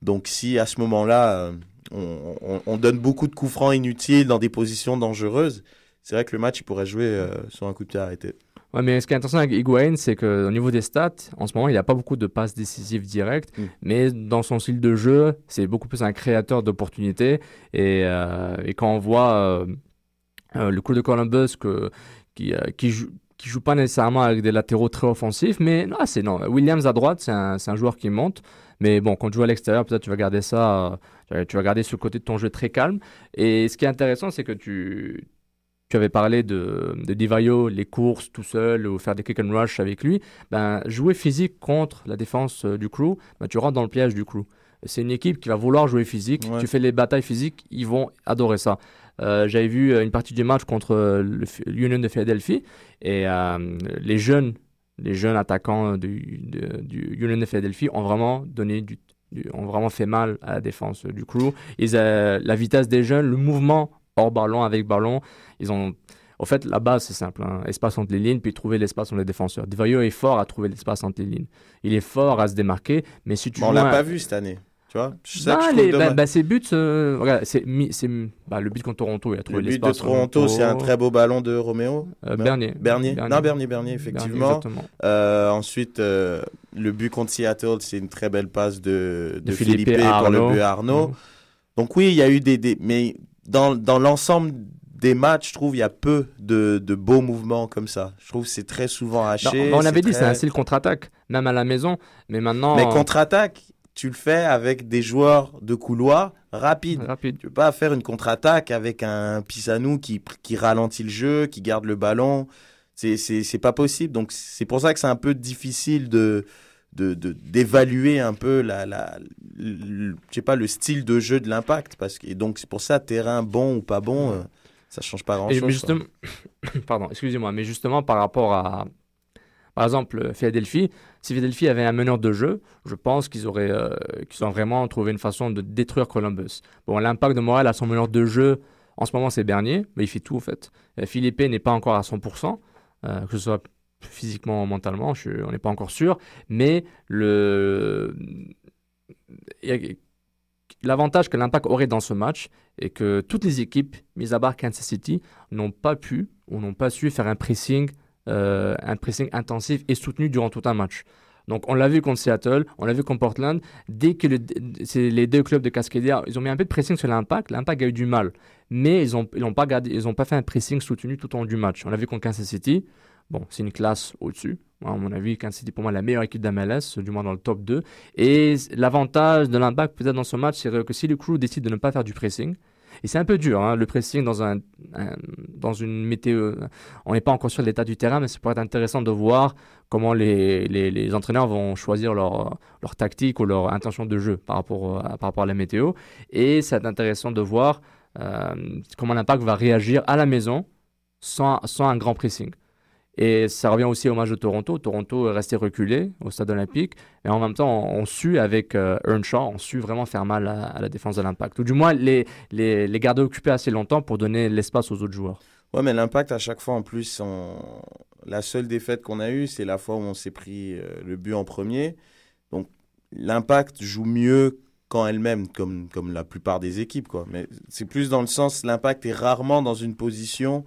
Donc, si à ce moment-là, euh, on, donne beaucoup de coups francs inutiles dans des positions dangereuses, c'est vrai que le match il pourrait jouer euh, sur un coup de pied arrêté. Ouais, mais ce qui est intéressant avec Higuain, c'est qu'au niveau des stats, en ce moment, il n'a pas beaucoup de passes décisives directes, mm. mais dans son style de jeu, c'est beaucoup plus un créateur d'opportunités. Et, et, quand on voit le coup de Columbus que qui, euh, qui, joue, qui joue pas nécessairement avec des latéraux très offensifs, mais non, c'est non. Williams à droite, c'est un, un, joueur qui monte. Mais bon, quand tu joues à l'extérieur, peut-être tu vas garder ça, euh, tu vas garder ce côté de ton jeu très calme. Et ce qui est intéressant, c'est que tu, tu avais parlé de, de Divayo, les courses tout seul ou faire des kick and rush avec lui. Ben, jouer physique contre la défense euh, du crew, ben, tu rentres dans le piège du crew. C'est une équipe qui va vouloir jouer physique. Tu fais les batailles physiques, ils vont adorer ça. Euh, j'avais vu euh, une partie du match contre l'Union de Philadelphie et euh, les jeunes, les jeunes attaquants du, du Union de Philadelphie ont vraiment donné du, ont vraiment fait mal à la défense du crew. Ils, la vitesse des jeunes, le mouvement hors ballon avec ballon, ils ont en fait, la base, c'est simple. Hein. Espace entre les lignes, puis trouver l'espace entre les défenseurs. Divayo est fort à trouver l'espace entre les lignes. Il est fort à se démarquer, mais si tu. on l'a pas vu cette année. Tu vois bah, bah, Ses buts, euh, c'est, bah, le but contre Toronto, il a trouvé l'espace. Le but de Toronto, c'est un très beau ballon de Roméo euh, Bernier. Bernier. Non, Bernier, Bernier, effectivement. Euh, ensuite, le but contre Seattle, c'est une très belle passe de, de, Philippe, pour le but à Arnaud. Mmh. Donc oui, il y a eu des... des mais dans, dans l'ensemble des matchs, je trouve, il y a peu de, de, beaux mouvements comme ça. Je trouve que c'est très souvent haché. on avait dit, c'est un style contre-attaque, même à la maison. Mais maintenant... Mais contre-attaque, tu le fais avec des joueurs de couloir rapides. Rapide. Tu peux pas faire une contre-attaque avec un Pisanou qui, qui ralentit le jeu, qui garde le ballon. C'est, c'est, pas possible. Donc, c'est pour ça que c'est un peu difficile de, de, d'évaluer un peu la, la, le, je sais pas, le style de jeu de l'impact. Parce que, et donc, c'est pour ça, terrain bon ou pas bon, euh, ça change pas grand-chose. Justement, <coughs> pardon, excusez-moi, mais justement, par rapport à, par exemple, Philadelphie, si Philadelphie avait un meneur de jeu, je pense qu'ils auraient, euh, ont vraiment trouvé une façon de détruire Columbus. Bon, l'impact de Montréal à son meneur de jeu, en ce moment, c'est Bernier, mais il fait tout, en fait. Euh, Philippe n'est pas encore à 100%, euh, que ce soit physiquement ou mentalement, on n'est pas encore sûr, mais le... L'avantage que l'Impact aurait dans ce match est que toutes les équipes, mis à part Kansas City, n'ont pas pu ou n'ont pas su faire un pressing euh, un pressing intensif et soutenu durant tout un match. Donc on l'a vu contre Seattle, on l'a vu contre Portland. Dès que c'est les deux clubs de Cascadia, ils ont mis un peu de pressing sur l'impact. L'impact a eu du mal, mais ils n'ont pas, pas fait un pressing soutenu tout au long du match. On l'a vu contre Kansas City. Bon, c'est une classe au-dessus. À mon avis, Kansas City, pour moi, la meilleure équipe d'MLS, du moins dans le top 2. Et l'avantage de l'impact peut-être dans ce match, c'est que si le crew décide de ne pas faire du pressing, et c'est un peu dur, hein, le pressing dans, un, dans une météo. On n'est pas encore sur l'état du terrain, mais ça pourrait être intéressant de voir comment les, les, les entraîneurs vont choisir leur, leur, tactique ou leur intention de jeu par rapport, à, par rapport à la météo. Et c'est intéressant de voir euh, comment l'impact va réagir à la maison sans, sans un grand pressing. Et ça revient aussi au match de Toronto. Toronto est resté reculé au stade olympique. Et en même temps, on, suit avec euh, Earnshaw, on suit vraiment faire mal à, la défense de l'impact. Ou du moins, les, les, les, garder occupés assez longtemps pour donner l'espace aux autres joueurs. Ouais, mais l'impact, à chaque fois, en plus, la seule défaite qu'on a eue, c'est la fois où on s'est pris euh, le but en premier. Donc, l'impact joue mieux quand elle-même, comme, comme la plupart des équipes. Quoi. Mais c'est plus dans le sens, l'impact est rarement dans une position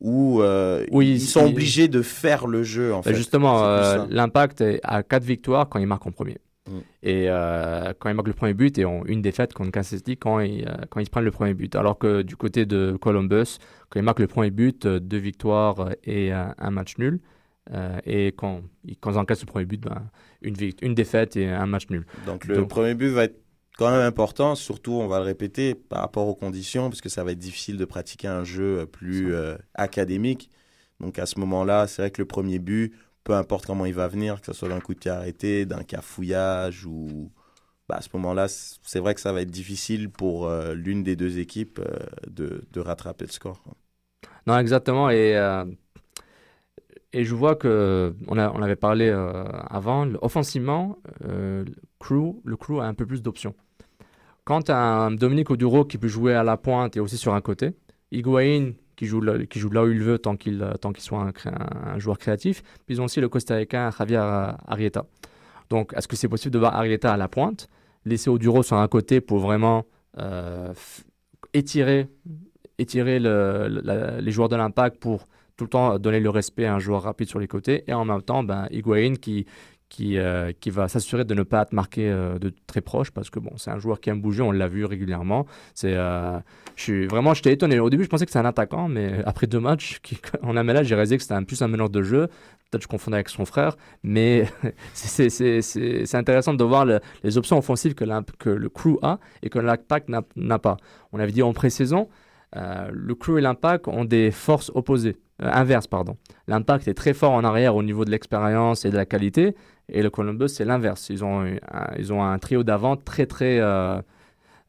où euh, ils sont obligés de faire le jeu. En bah, fait. Justement, euh, l'impact a quatre victoires quand ils marquent en premier. Mm. Et euh, quand ils marquent le premier but et ont une défaite contre Kansas City quand ils, quand ils prennent le premier but. Alors que du côté de Columbus, quand ils marquent le premier but, deux victoires et un match nul. et quand, quand ils encaissent le premier but, ben, une, une défaite et un match nul. Donc le premier but va être quand même important, surtout, on va le répéter, par rapport aux conditions, parce que ça va être difficile de pratiquer un jeu euh, plus euh, académique. Donc à ce moment-là, c'est vrai que le premier but, peu importe comment il va venir, que ce soit d'un coup de pied arrêté, d'un cafouillage ou... Bah, à ce moment-là, c'est vrai que ça va être difficile pour euh, l'une des deux équipes de, de, rattraper le score. Non, exactement. Et, et je vois que on, a, on avait parlé avant, offensivement, crew, le crew a un peu plus d'options. Quand tu un Dominique Oduro qui peut jouer à la pointe et aussi sur un côté, Higuain qui joue, là, qui joue là où il veut tant qu'il tant qu'il soit un, joueur créatif, puis ils ont aussi le Costa-Ricain Javier Arrieta. Donc, est-ce que c'est possible de voir Arrieta à la pointe, laisser Oduro sur un côté pour vraiment euh, étirer, étirer les joueurs de l'impact pour tout le temps donner le respect à un joueur rapide sur les côtés, et en même temps, ben, Higuain qui, qui, euh, qui va s'assurer de ne pas être marqué euh, de très proche parce que bon, c'est un joueur qui aime bouger, on l'a vu régulièrement. C'est, euh, je suis vraiment, j'étais étonné. Au début, je pensais que c'était un attaquant, mais après deux matchs qui, <laughs> en là j'ai réalisé que c'était un, plus un meneur de jeu. Peut-être je confondais avec son frère, mais <laughs> c'est, c'est, intéressant de voir les options offensives que, que le crew a et que l'impact n'a, pas. On avait dit en pré-saison, le crew et l'impact ont des forces opposées. inverses, pardon. L'impact est très fort en arrière au niveau de l'expérience et de la qualité, et le Columbus, c'est l'inverse. Ils ont, un, ils ont un trio d'avant très, très. Euh,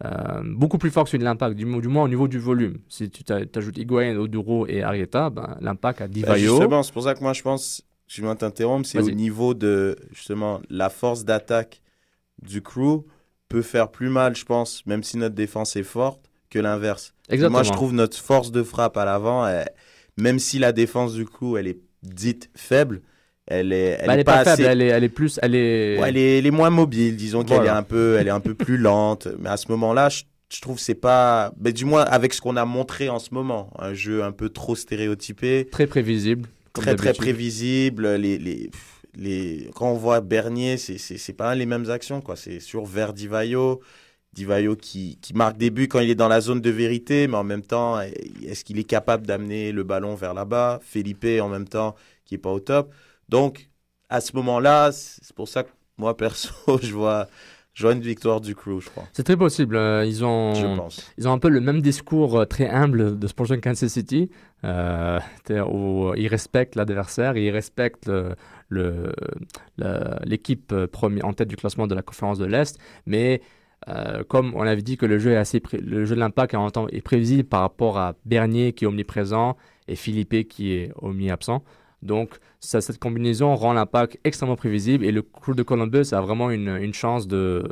euh, beaucoup plus fort que celui de l'impact, du, moins au niveau du volume. Si tu ajoutes Higuain, Oduro et Arieta, ben, l'impact a Divayo. Bah, justement, c'est pour ça que moi je pense, je vais t'interrompre, c'est au niveau de justement la force d'attaque du crew peut faire plus mal, je pense, même si notre défense est forte, que l'inverse. Moi je trouve notre force de frappe à l'avant, même si la défense du crew elle est dite faible, elle est, elle, bah, est, pas, faible, elle est, elle est plus, elle est. Ouais, elle est, elle est moins mobile, disons qu'elle est un peu, elle est un peu plus lente. Mais à ce moment-là, je, je trouve c'est pas, mais du moins avec ce qu'on a montré en ce moment, un jeu un peu trop stéréotypé, très prévisible, très très prévisible. Les, les, les, quand on voit Bernier, c'est c'est pas les mêmes actions quoi. C'est sur vers Divayo. Divayo qui, qui marque des buts quand il est dans la zone de vérité, mais en même temps, est-ce qu'il est capable d'amener le ballon vers là-bas? Felipe, en même temps, qui est pas au top. Donc, à ce moment-là, c'est pour ça que moi, perso, <laughs> je vois, je une victoire du crew, je crois. C'est très possible. Euh, ils, ont, ils ont un peu le même discours euh, très humble de Sporting Kansas City, euh, où ils respectent l'adversaire, ils respectent l'équipe le, en tête du classement de la conférence de l'Est, mais comme on avait dit que le jeu est assez le jeu de l'impact est prévisible par rapport à Bernier qui est omniprésent et Philippe qui est omni-absent. Donc, cette combinaison rend l'impact extrêmement prévisible et le crew de Columbus a vraiment une, chance, de,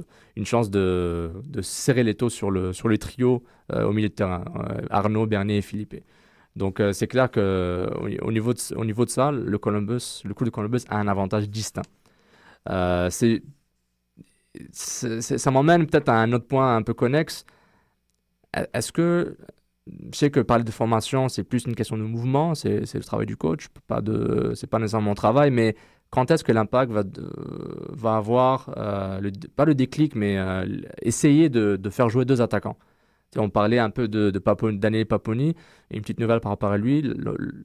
serrer les taux sur le, trio euh, au milieu de terrain, euh, Arnaud, Bernier et Philippe. Donc, euh, c'est clair qu'au au niveau, de, ça, le, Columbus, le crew de Columbus a un avantage distinct. ça m'emmène peut-être à un autre point un peu connexe. Est-ce que je sais que parler de formation, c'est plus une question de mouvement, c'est le travail du coach, pas de, c'est pas nécessairement mon travail, mais quand est-ce que l'impact va, va avoir, euh, pas le déclic, mais euh, essayer de, de, faire jouer deux attaquants? On parlait un peu de, de Paponi, Daniel Paponi. Et une petite nouvelle par rapport à lui,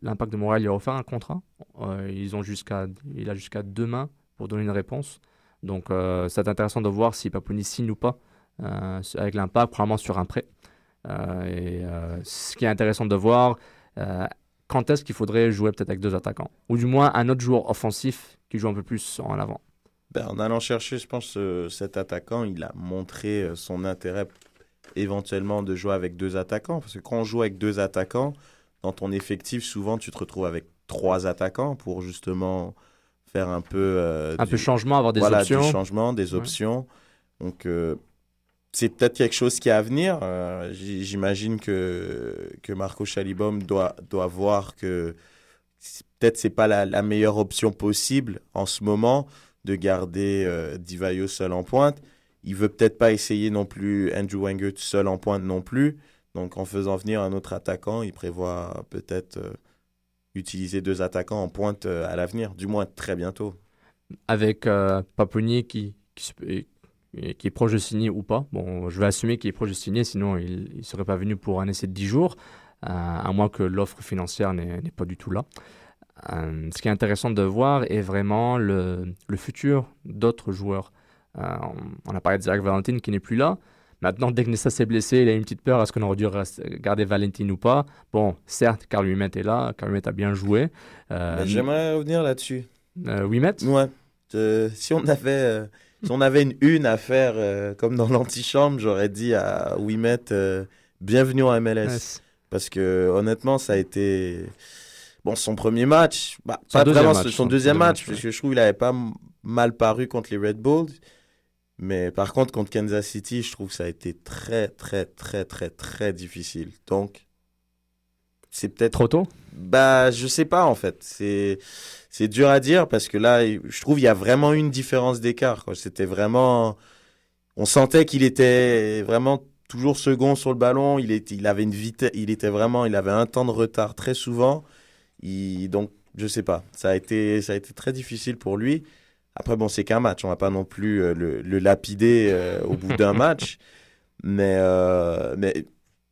l'Impact de Montréal lui a offert un contrat. Euh, ils ont jusqu'à, il a jusqu'à demain pour donner une réponse. Donc c'est intéressant de voir si Paponi signe ou pas avec l'Impact, probablement sur un prêt. Et ce qui est intéressant de voir, quand est-ce qu'il faudrait jouer peut-être avec deux attaquants? Ou du moins un autre joueur offensif qui joue un peu plus en avant. Ben, en allant chercher, je pense, cet attaquant, il a montré son intérêt éventuellement de jouer avec deux attaquants. Parce que quand on joue avec deux attaquants, dans ton effectif, souvent tu te retrouves avec trois attaquants pour justement faire un peu. Euh, un peu changement, avoir des voilà, options. Des changements, des options. Donc, euh, c'est peut-être quelque chose qui est à venir. Euh, j'imagine que, que Marco Chalibom doit, doit voir que peut-être c'est pas la, meilleure option possible en ce moment de garder Divayo seul en pointe. Il veut peut-être pas essayer non plus Andrew Wenger seul en pointe non plus. Donc en faisant venir un autre attaquant, il prévoit peut-être euh, utiliser deux attaquants en pointe euh, à l'avenir, du moins très bientôt. Avec euh, qui, qui, qui, est proche de signer ou pas. Bon, je vais assumer qu'il est proche de signer, sinon il ne serait pas venu pour un essai de 10 jours, euh, à moins que l'offre financière n'est pas du tout là. ce qui est intéressant de voir est vraiment le, le futur d'autres joueurs. Euh, on a parlé de Zach Valentin qui n'est plus là. Maintenant, dès que Nessa s'est blessé, il a une petite peur. Est-ce qu'on aurait dû garder Valentin ou pas? Bon, certes, Carl Wimet est là. Carl Wimet a bien joué. Euh, J'aimerais revenir là-dessus. Euh, Wimet Ouais. si on avait, euh, si on avait une une à faire, comme dans l'antichambre, j'aurais dit à Wimet bienvenue en MLS. Parce que honnêtement, ça a été. Bon, son premier match, bah, pas vraiment son deuxième match, parce que je trouve qu'il n'avait pas mal paru contre les Red Bulls. Mais par contre, contre Kansas City, je trouve que ça a été très, très, très, très, très difficile. Donc, c'est peut-être. Trop tôt? Bah, je sais pas, en fait. C'est, c'est dur à dire parce que là, je trouve qu'il y a vraiment une différence d'écart. C'était vraiment. On sentait qu'il était vraiment toujours second sur le ballon. Il, était, il avait une vitesse. Il était vraiment. Il avait un temps de retard très souvent. Il, donc, je sais pas. Ça a été, ça a été très difficile pour lui. Après, bon, c'est qu'un match. On va pas non plus euh, le, lapider euh, au bout d'un <laughs> match. Mais, euh, mais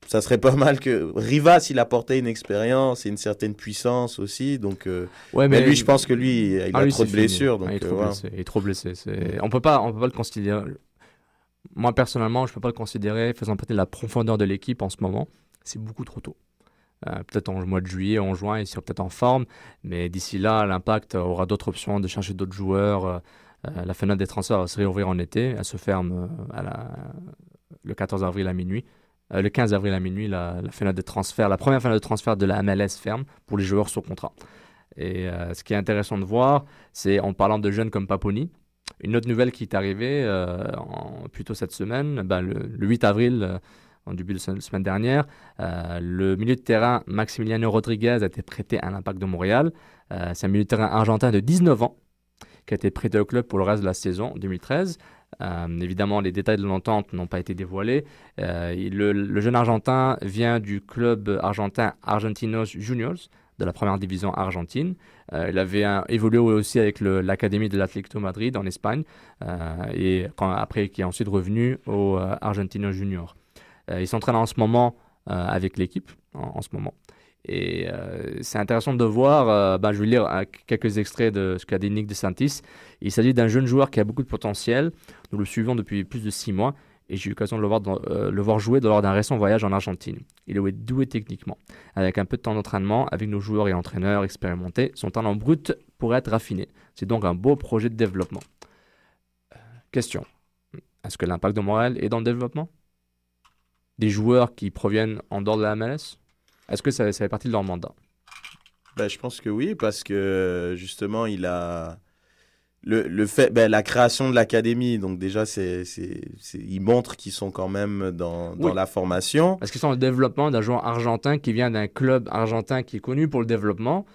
ça serait pas mal que Rivas, il apportait une expérience et une certaine puissance aussi. Donc, ouais, mais, lui, je pense que lui, il a ah, trop de blessures. Donc, il, est trop blessé, il est trop blessé. On peut pas, on peut pas le considérer. Moi, personnellement, je peux pas le considérer faisant partie de la profondeur de l'équipe en ce moment. C'est beaucoup trop tôt. Euh, peut-être en mois de juillet, en juin, il sera peut-être en forme. Mais d'ici là, l'impact aura d'autres options de chercher d'autres joueurs. Euh, euh, la fenêtre des transferts va se réouvrir en été. Elle se ferme à la, le 14 avril à minuit. Le 15 avril à minuit, la, la première fenêtre de transfert de la MLS ferme pour les joueurs sous contrat. Et ce qui est intéressant de voir, c'est en parlant de jeunes comme Paponi, une autre nouvelle qui est arrivée en, plutôt cette semaine, ben, le, le, 8 avril, en début de semaine dernière. Euh, le milieu de terrain Maximiliano Rodriguez a été prêté à l'Impact de Montréal. Euh, c'est un milieu de terrain argentin de 19 ans qui a été prêté au club pour le reste de la saison 2013. Euh, évidemment, les détails de l'entente n'ont pas été dévoilés. le, jeune Argentin vient du club argentin Argentinos Juniors de la première division argentine. il avait évolué aussi avec l'académie de l'Atlético Madrid en Espagne et après qui est ensuite revenu au Argentinos Juniors. Euh, il s'entraîne en ce moment euh, avec l'équipe, en, ce moment. Et euh, c'est intéressant de voir, ben, je vais lire quelques extraits de ce qu'a dit Nick DeSantis. Il s'agit d'un jeune joueur qui a beaucoup de potentiel. Nous le suivons depuis plus de six mois et j'ai eu l'occasion de le voir, le voir jouer lors d'un récent voyage en Argentine. Il est doué techniquement. Avec un peu de temps d'entraînement, avec nos joueurs et entraîneurs expérimentés, son talent brut pourrait être raffiné. C'est donc un beau projet de développement. question. Est-ce que l'impact de Montréal est dans le développement? Des joueurs qui proviennent en dehors de la MLS Est-ce que ça, fait partie de leur mandat ben, Je pense que oui, parce que justement, il a. Le, le fait, ben, la création de l'académie, donc déjà, c'est, c'est, ils montrent qu'ils sont quand même dans, dans la formation. Parce qu'ils sont le développement d'un joueur argentin qui vient d'un club argentin qui est connu pour le développement.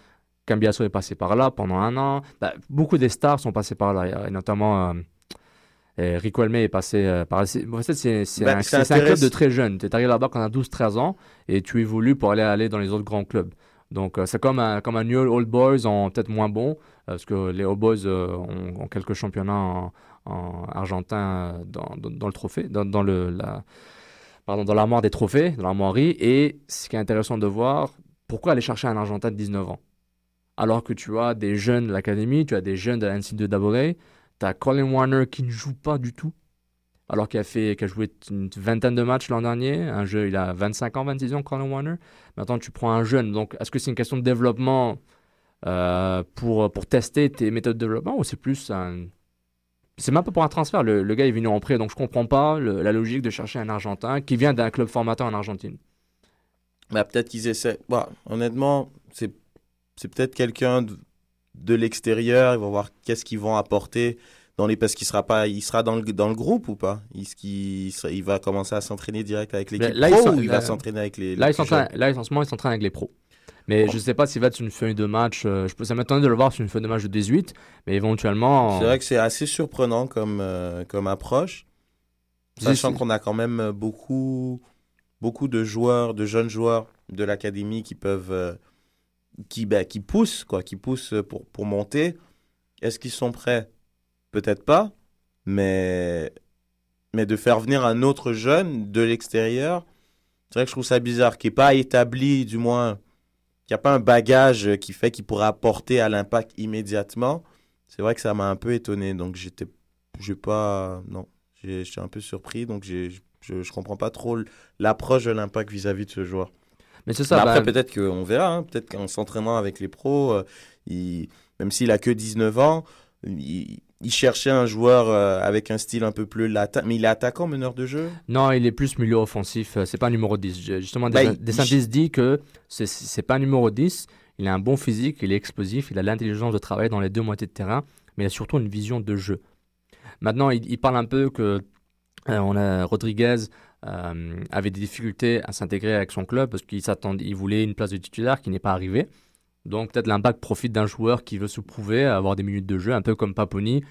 Cambiasso est passé par là pendant un an. Ben, beaucoup des stars sont passés par là, et notamment euh, Rico Almé est passé euh, par. c'est ben, un, club de très jeunes. Tu es arrivé là-bas quand tu as 12-13 ans et tu évolues pour aller, aller dans les autres grands clubs. Donc, euh, c'est comme un, comme un New Old Boys en peut-être moins bon, euh, parce que les Old Boys ont, quelques championnats en, argentin dans, dans, le trophée, dans, dans le, la, pardon, dans l'armoire des trophées, dans l'armoirie. Et ce qui est intéressant de voir, pourquoi aller chercher un Argentin de 19 ans? Alors que tu as des jeunes de l'académie, tu as des jeunes de la NC2AA, tu as Colin Warner qui ne joue pas du tout, alors qu'il a, a joué une vingtaine de matchs l'an dernier. Un jeu, il a 25 ans, 26 ans, Colin Warner. Maintenant, tu prends un jeune. Donc, est-ce que c'est une question de développement euh, pour, pour tester tes méthodes de développement ou c'est plus un. C'est même pas pour un transfert. Le, gars est venu en prêt, donc je comprends pas la logique de chercher un Argentin qui vient d'un club formateur en Argentine. Bah, peut-être qu'ils essaient. Bah, honnêtement, c'est peut-être quelqu'un de, de l'extérieur. Ils vont voir qu'est-ce qu'ils vont apporter dans les parce qu'il sera pas, il sera dans le dans le groupe ou pas? Il, il, sera- il va commencer à s'entraîner direct avec l'équipe là, pro sont- ou il là- va s'entraîner avec les. Là, les jeunes? là, en ce moment, ils s'entraînent avec les pros. Mais je sais pas s'il va être sur une feuille de match. euh, je peux, ça m'étonnerait de le voir sur une feuille de match de 18, mais éventuellement. C'est vrai que c'est assez surprenant comme euh, comme approche, sachant qu'on a quand même beaucoup beaucoup de joueurs, de jeunes joueurs de l'académie qui peuvent euh, qui bah, qui poussent quoi, qui poussent pour pour monter. Est-ce qu'ils sont prêts? Peut-être pas, mais mais de faire venir un autre jeune de l'extérieur, c'est vrai que je trouve ça bizarre, qui n'est pas établi, du moins, qui n'a pas un bagage qui fait qu'il pourra apporter à l'impact immédiatement. C'est vrai que ça m'a un peu étonné, donc j'étais, j'ai pas, non, j'étais un peu surpris, donc j'ai, je, je comprends pas trop l'approche de l'impact vis-à-vis de ce joueur. Mais c'est ça, Mais après, bah- peut-être qu'on verra, hein, peut-être qu'en s'entraînant avec les pros, euh, il- même s'il a que 19 ans, il, il cherchait un joueur euh, avec un style un peu plus latin, mais il est attaquant, meneur de jeu? Non, il est plus milieu offensif. euh, C'est pas un numéro 10. J'ai- Justement, Bah, Des- il- dit que c'est- c'est pas un numéro 10. Il a un bon physique, il est explosif, il a l'intelligence de travailler dans les deux moitiés de terrain, mais il a surtout une vision de jeu. Maintenant, il, il parle un peu que euh, on a Rodriguez euh, avait des difficultés à s'intégrer avec son club parce qu'il s'attendait, il voulait une place de titulaire qui n'est pas arrivée. Donc peut-être l'impact profite d'un joueur qui veut se prouver, avoir des minutes de jeu, un peu comme Paponi,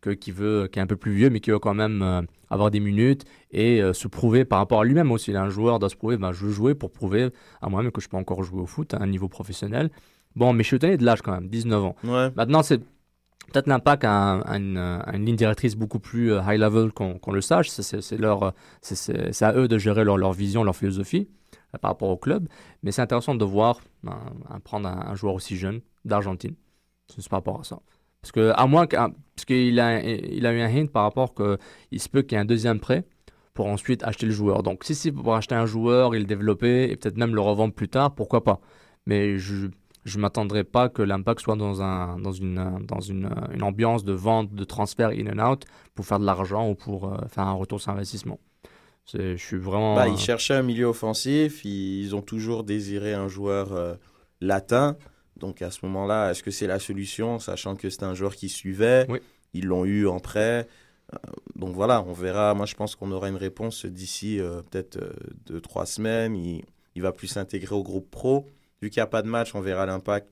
que, qui veut, qui est un peu plus vieux, mais qui veut quand même euh, avoir des minutes et euh, se prouver par rapport à lui-même aussi. Un joueur doit se prouver, ben, je veux jouer pour prouver à moi-même que je peux encore jouer au foot à un niveau professionnel. Bon, mais je suis étonné de l'âge quand même, 19 ans. Ouais. Maintenant, c'est peut-être l'impact à, à une, ligne directrice beaucoup plus euh, high level qu'on le sache. Euh, c'est- à eux de gérer leur, vision, leur philosophie euh, par rapport au club. Mais c'est intéressant de voir ben, prendre un, joueur aussi jeune d'Argentine. Par rapport à ça. Parce que à moins qu'il a, il a eu un hint par rapport que il se peut qu'il y ait un deuxième prêt pour ensuite acheter le joueur. Donc si c'est pour acheter un joueur et le développer et peut-être même le revendre plus tard, pourquoi pas? Mais je je m'attendrais pas que l'impact soit dans un dans une euh, dans une, euh, une ambiance de vente de transfert in and out pour faire de l'argent ou pour euh, faire un retour sur investissement. C'est- Je suis vraiment Bah, euh, ils cherchaient un milieu offensif, ils, ont toujours désiré un joueur euh, latin. Donc à ce moment-là, est-ce que c'est la solution, sachant que c'était un joueur qui suivait? Oui. Ils l'ont eu en prêt. Euh, donc voilà, on verra. Moi, je pense qu'on aura une réponse d'ici euh, peut-être euh, deux, trois semaines. Il, il va plus s'intégrer au groupe pro. Vu qu'il n'y a pas de match, on verra l'impact.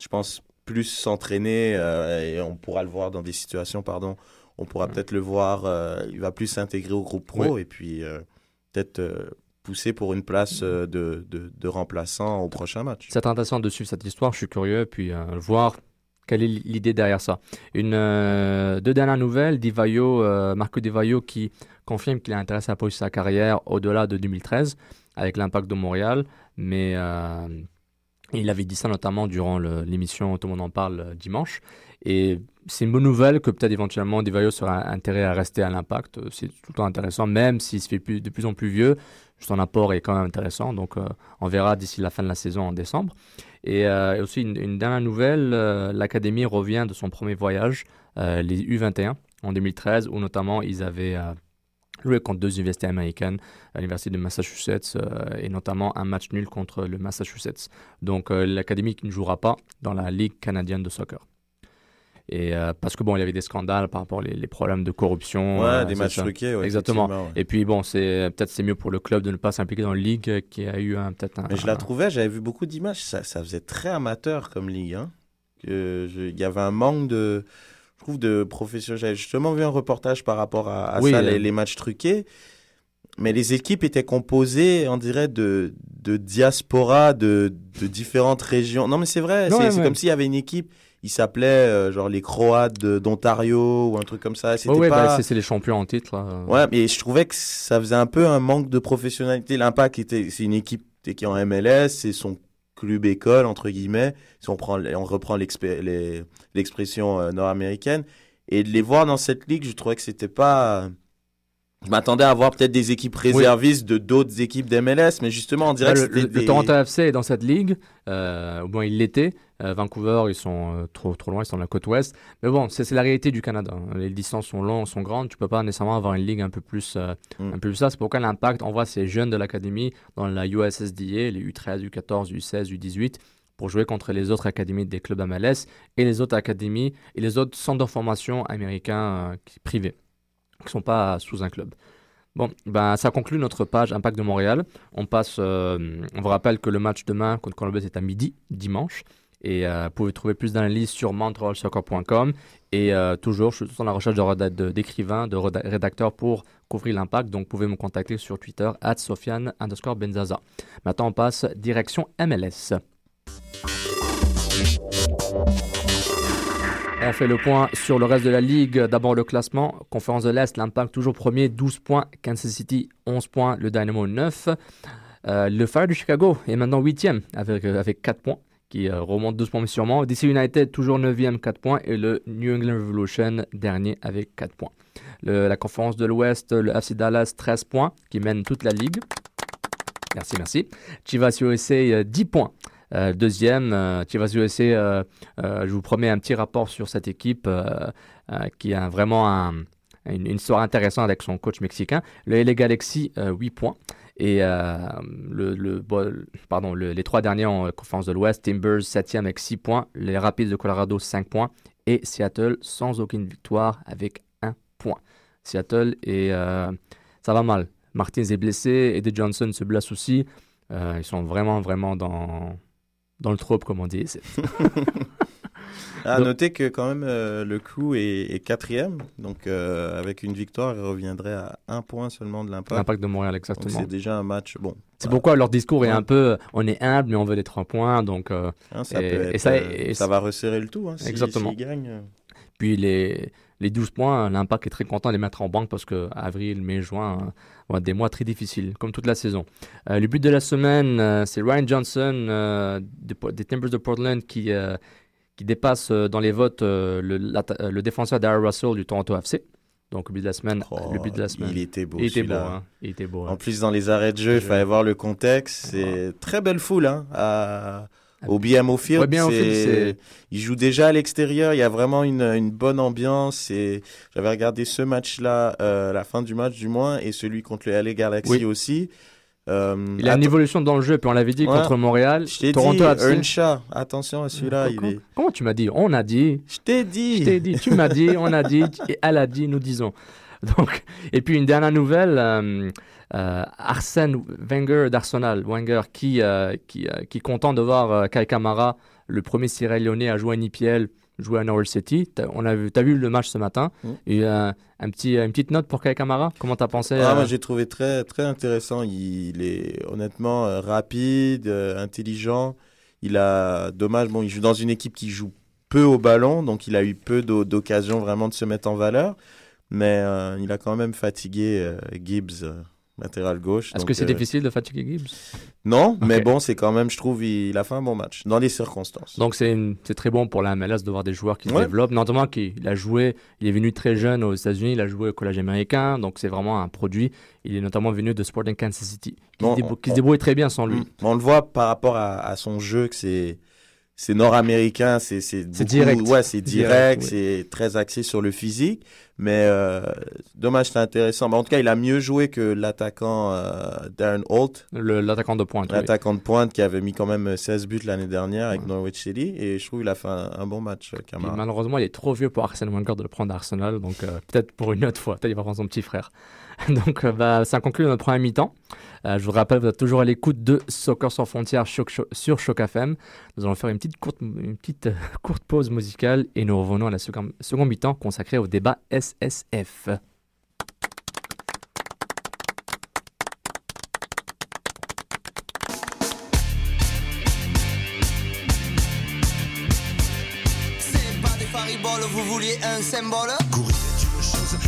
Je pense plus s'entraîner euh, et on pourra le voir dans des situations, pardon. On pourra peut-être le voir. euh, il va plus s'intégrer au groupe pro Oui. et puis euh, peut-être pousser pour une place de, de, de remplaçant au prochain match. C'est intéressant de suivre cette histoire, je suis curieux, puis voir quelle est l'idée derrière ça. Une, euh, deux dernières nouvelles, Divayo, euh, Marco Divayo qui confirme qu'il est intéressé à poursuivre sa carrière au-delà de 2013 avec l'impact de Montréal, mais euh, il avait dit ça notamment durant l'émission Tout le monde en parle euh, dimanche. Et c'est une bonne nouvelle que peut-être éventuellement Divayo sera intérêt à rester à l'impact. Euh, C'est tout le temps intéressant, même s'il se fait de plus en plus vieux. Son apport est quand même intéressant, donc on verra d'ici la fin de la saison en décembre. Et, aussi une, dernière nouvelle, l'Académie revient de son premier voyage, les U21, en 2013, où notamment ils avaient joué contre deux universités américaines, l'Université de Massachusetts, euh, et notamment un match nul contre le Massachusetts. Donc euh, l'Académie qui ne jouera pas dans la Ligue canadienne de soccer. Et euh, parce que bon, il y avait des scandales par rapport aux les, les problèmes de corruption. Ouais, euh, des matchs truqués, ouais, Exactement. ouais. Et puis bon, c'est peut-être c'est mieux pour le club de ne pas s'impliquer dans une ligue qui a eu un peut-être un. Mais je la trouvais, j'avais vu beaucoup d'images, ça, ça faisait très amateur comme ligue. Hein. Il y avait un manque de, trouve, de profession. J'avais justement vu un reportage par rapport à, à Oui, ça, euh. les, les matchs truqués. Mais les équipes étaient composées, on dirait, de, de diaspora de, de différentes régions. Non, mais c'est vrai, c'est ouais. comme s'il y avait une équipe ils s'appelaient euh, genre les Croates d'Ontario ou un truc comme ça. C'était ouais, pas... bah, c'est- c'est les champions en titre. là. Ouais, mais je trouvais que ça faisait un peu un manque de professionnalité. L'Impact était, c'est une équipe qui est en MLS, c'est son club école entre guillemets. Si on prend, on reprend l'expression euh, nord-américaine et de les voir dans cette ligue, je trouvais que c'était pas. Je m'attendais à voir peut-être des équipes réservistes de d'autres équipes d'MLS, mais justement on dirait Ouais, que le, Toronto FC est dans cette ligue. Euh, au moins, il l'était. Euh, Vancouver, ils sont euh, trop, trop loin, ils sont de la côte ouest. Mais bon, c'est la réalité du Canada. Les distances sont longues, sont grandes. Tu peux pas nécessairement avoir une ligue un peu plus, euh, Mm. un peu plus ça. C'est pourquoi l'impact, on voit ces jeunes de l'académie dans la USSDA, les U13, U14, U16, U18, pour jouer contre les autres académies des clubs MLS et les autres académies et les autres centres de formation américains euh, qui- privés, qui sont pas sous un club. Bon, ben, ça conclut notre page Impact de Montréal. On passe, euh, on vous rappelle que le match demain contre Columbus est à midi, dimanche. Et euh, vous pouvez trouver plus d'analyses sur montrealsoccer.com. Et euh, toujours, je suis sur la recherche de reda- de- d'écrivains, de, reda- rédacteurs pour couvrir l'impact. Donc, vous pouvez me contacter sur Twitter, at underscore Benzaza. Maintenant, on passe direction MLS. On fait le point sur le reste de la ligue. D'abord le classement. Conférence de l'Est, l'Impact toujours premier, 12 points. Kansas City, 11 points. Le Dynamo, 9. Euh, le Fire de Chicago est maintenant 8e avec, avec 4 points, qui euh, remonte doucement mais sûrement. DC United, toujours 9e, 4 points. Et le New England Revolution, dernier avec 4 points. La conférence de l'Ouest, le FC Dallas, 13 points, qui mène toute la ligue. Merci, merci. Chivas USA, euh, 10 points. Euh, deuxième, euh, Chivas USA, euh, euh, je vous promets un petit rapport sur cette équipe euh, euh, qui a vraiment un- une, une histoire intéressante avec son coach mexicain. Le LA Galaxy, euh, 8 points. Et euh, le, le- pardon, le- les trois derniers en euh, conférence de l'Ouest, Timbers 7e avec 6 points, les Rapids de Colorado 5 points et Seattle sans aucune victoire avec 1 point. Seattle et euh, ça va mal. Martins est blessé, Eddie Johnson se blesse aussi. Ils sont vraiment, vraiment dans, dans le trope, comme on dit. <laughs> À Donc- noter que quand même euh, le crew est, est quatrième, donc euh, avec une victoire, il reviendrait à un point seulement de l'impact. L'impact de Montréal, exactement. c'est déjà un match bon. C'est voilà. pourquoi leur discours est un peu on est humble, mais on veut les trois points. Donc, euh, Hein, ça, et- peut et être, ça- euh, et ça ça- va resserrer le tout. Hein, si- Exactement. gagnent, euh. Puis les, les 12 points, l'impact est très content de les mettre en banque parce que avril, mai, juin euh, des mois très difficiles, comme toute la saison. Euh, le but de la semaine, euh, c'est Ryan Johnson euh, des, des Timbers de Portland qui, euh, qui dépasse euh, dans les votes euh, le, euh, le défenseur Darryl Russell du Toronto FC. Donc le but de la semaine. Oh, le but de la semaine. Il était beau. Il était beau. hein. Il était beau. En hein. plus, dans les arrêts de jeu, il fallait voir le contexte. C'est très belle foule hein, à- au BMO Field. Ouais, BMO Field, Il joue déjà à l'extérieur. Il y a vraiment une, une bonne ambiance. Et j'avais regardé ce match-là, euh, la fin du match du moins, et celui contre le LA Galaxy Oui. aussi. Euh, Il a une évolution dans le jeu, puis on l'avait dit Ouais. contre Montréal. Je Toronto dit. Earnshaw, attention à celui-là. il Comment, est... comment tu m'as dit? On a dit. Je t'ai dit. Je t'ai dit, tu m'as dit, on a dit, <laughs> et elle a dit, nous disons. Donc, et puis une dernière nouvelle, euh, euh, Arsène Wenger d'Arsenal, Wenger, qui, euh, qui, euh, qui est content de voir Kai Kamara, le premier Sierra Leone à jouer à IPL, jouer à Norwich City. T'as, on a vu, le match ce matin Mm. Et euh, un petit, une petite note pour Kai Kamara Comment t'as pensé Ah, euh, moi j'ai trouvé très très intéressant. Il est honnêtement euh, rapide, euh, intelligent. Il a dommage bon, il joue dans une équipe qui joue peu au ballon, donc il a eu peu d'o- d'occasions vraiment de se mettre en valeur. Mais il a quand même fatigué Gibbs, latéral gauche. Est-ce que c'est euh, difficile de fatiguer Gibbs? Non, mais bon, c'est quand même, je trouve, il, a fait un bon match dans les circonstances. Donc c'est une- très bon pour la MLS de voir des joueurs qui se Ouais. développent, notamment qu'il a joué, il est venu très jeune aux États-Unis, il a joué au collège américain, donc c'est vraiment un produit. Il est notamment venu de Sporting Kansas City, qui, se, on- débrouille très bien sans lui. On le voit par rapport à, à son jeu que c'est c'est nord-américain, c'est c'est beaucoup- direct. Ouais, c'est Direct, c'est très axé sur le physique. Mais euh, dommage, c'est intéressant. Mais en tout cas, il a mieux joué que l'attaquant euh, Darren Holt, Le- L'attaquant de pointe. oui. l'attaquant de pointe qui avait mis quand même 16 buts l'année dernière avec Norwich City. Et je trouve qu'il a fait un, un bon match, euh, Camara. malheureusement, il est trop vieux pour Arsène Wenger de le prendre à Arsenal, donc euh, peut-être pour une autre fois. Peut-être il va prendre son petit frère. <laughs> donc euh, bah, ça conclut notre première mi-temps. Euh, je vous rappelle, vous êtes toujours à l'écoute de Soccer sans frontières sur, sur Choc FM. Nous allons faire une petite courte, une petite, euh, <laughs> courte pause musicale et nous revenons à la seconde, seconde mi-temps consacrée au débat SSF. C'est Haribol, vous vouliez un symbole? Courir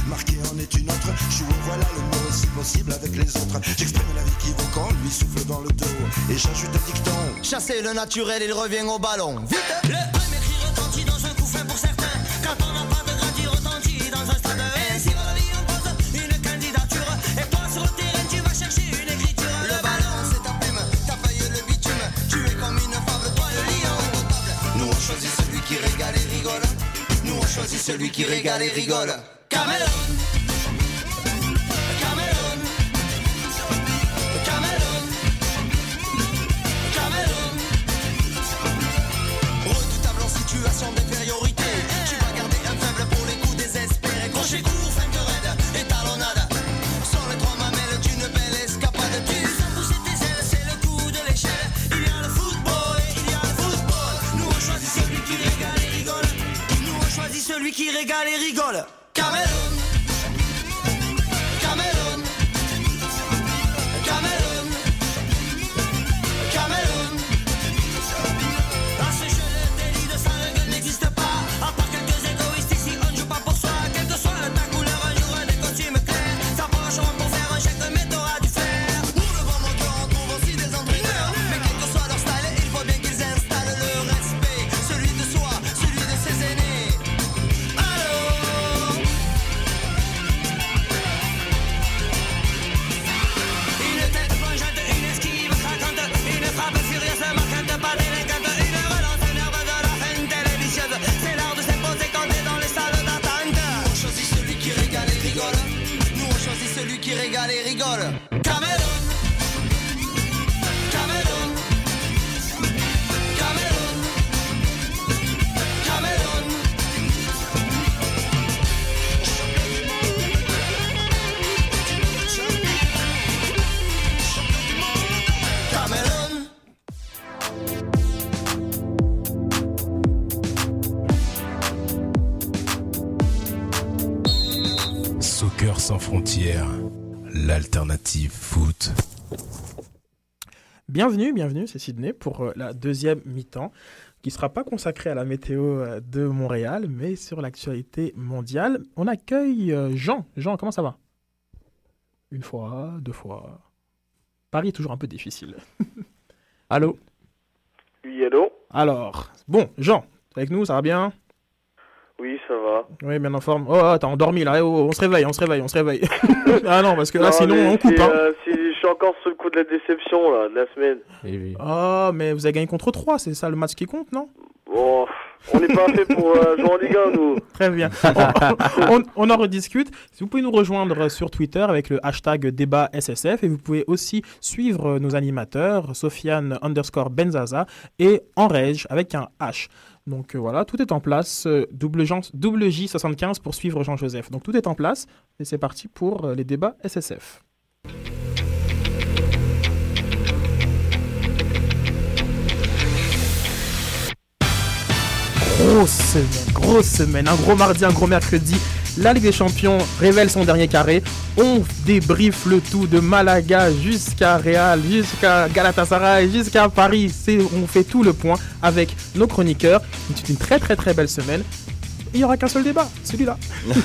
marquer en est une autre. Jouer, voilà le mot si possible avec les autres. J'exprime la vie qui vaut quand lui souffle dans le dos. Et j'ajoute un dicton. Chasser le naturel, il revient au ballon. Vite Le premier cri retentit dans un coup fin pour certains. Quand on n'a pas de gratis retentit dans un stade. Ainsi va la vie en pose une candidature. Et toi sur le terrain, tu vas chercher une écriture. Le ballon, c'est ta plume, ta feuille, le bitume. Tu es comme une fable, toi le lion potable. Nous on choisit celui qui régale et rigole. Nous on choisit celui qui régale et rigole. Cameroun. Cameroun. Cameroun. Cameroun. Redoutable en situation d'infériorité. Tu vas garder un faible pour les coups désespérés. Crochet court, feinte raide et talonnade. Sur les trois mamelles d'une belle escapade. Tu Sans pousser tes ailes, c'est le coup de l'échelle. Il y a le football et il y a le football. Nous on choisit celui qui régale et rigole. L'alternative foot. Bienvenue, bienvenue, c'est Sydney pour euh, la deuxième mi-temps qui ne sera pas consacrée à la météo euh, de Montréal, mais sur l'actualité mondiale. On accueille euh, Jean. Jean, comment ça va? Une fois, deux fois. Paris est toujours un peu difficile. <laughs> Allô? Oui, allô? Alors, bon, Jean, avec nous, ça va bien? Oui, ça va. Oui, bien en forme. Oh, t'as endormi là, Eh, oh, on se réveille, on se réveille, on se réveille. <laughs> ah non, parce que là, Non, sinon, on coupe. Hein. euh, je suis encore sous le coup de la déception, là, de la semaine. Oh, mais vous avez gagné contre 3, c'est ça le match qui compte, non? Bon, on n'est pas fait pour euh, jouer en Ligue 1, nous. <laughs> Très bien. On, on- on en rediscute. Vous pouvez nous rejoindre sur Twitter avec le hashtag débat SSF et vous pouvez aussi suivre nos animateurs, Sofiane underscore Benzaza et Enrège avec un H. Donc euh, voilà, tout est en place. euh, double, Jean- double J75 pour suivre Jean-Joseph. Donc tout est en place et c'est parti pour euh, les débats SSF. Grosse semaine, grosse semaine, un gros mardi, un gros mercredi. La Ligue des Champions révèle son dernier carré. On débriefe le tout de Malaga jusqu'à Real, jusqu'à Galatasaray, jusqu'à Paris. On fait tout le point avec nos chroniqueurs. C'est une très très très belle semaine. Il n'y aura qu'un seul débat, celui-là. <laughs>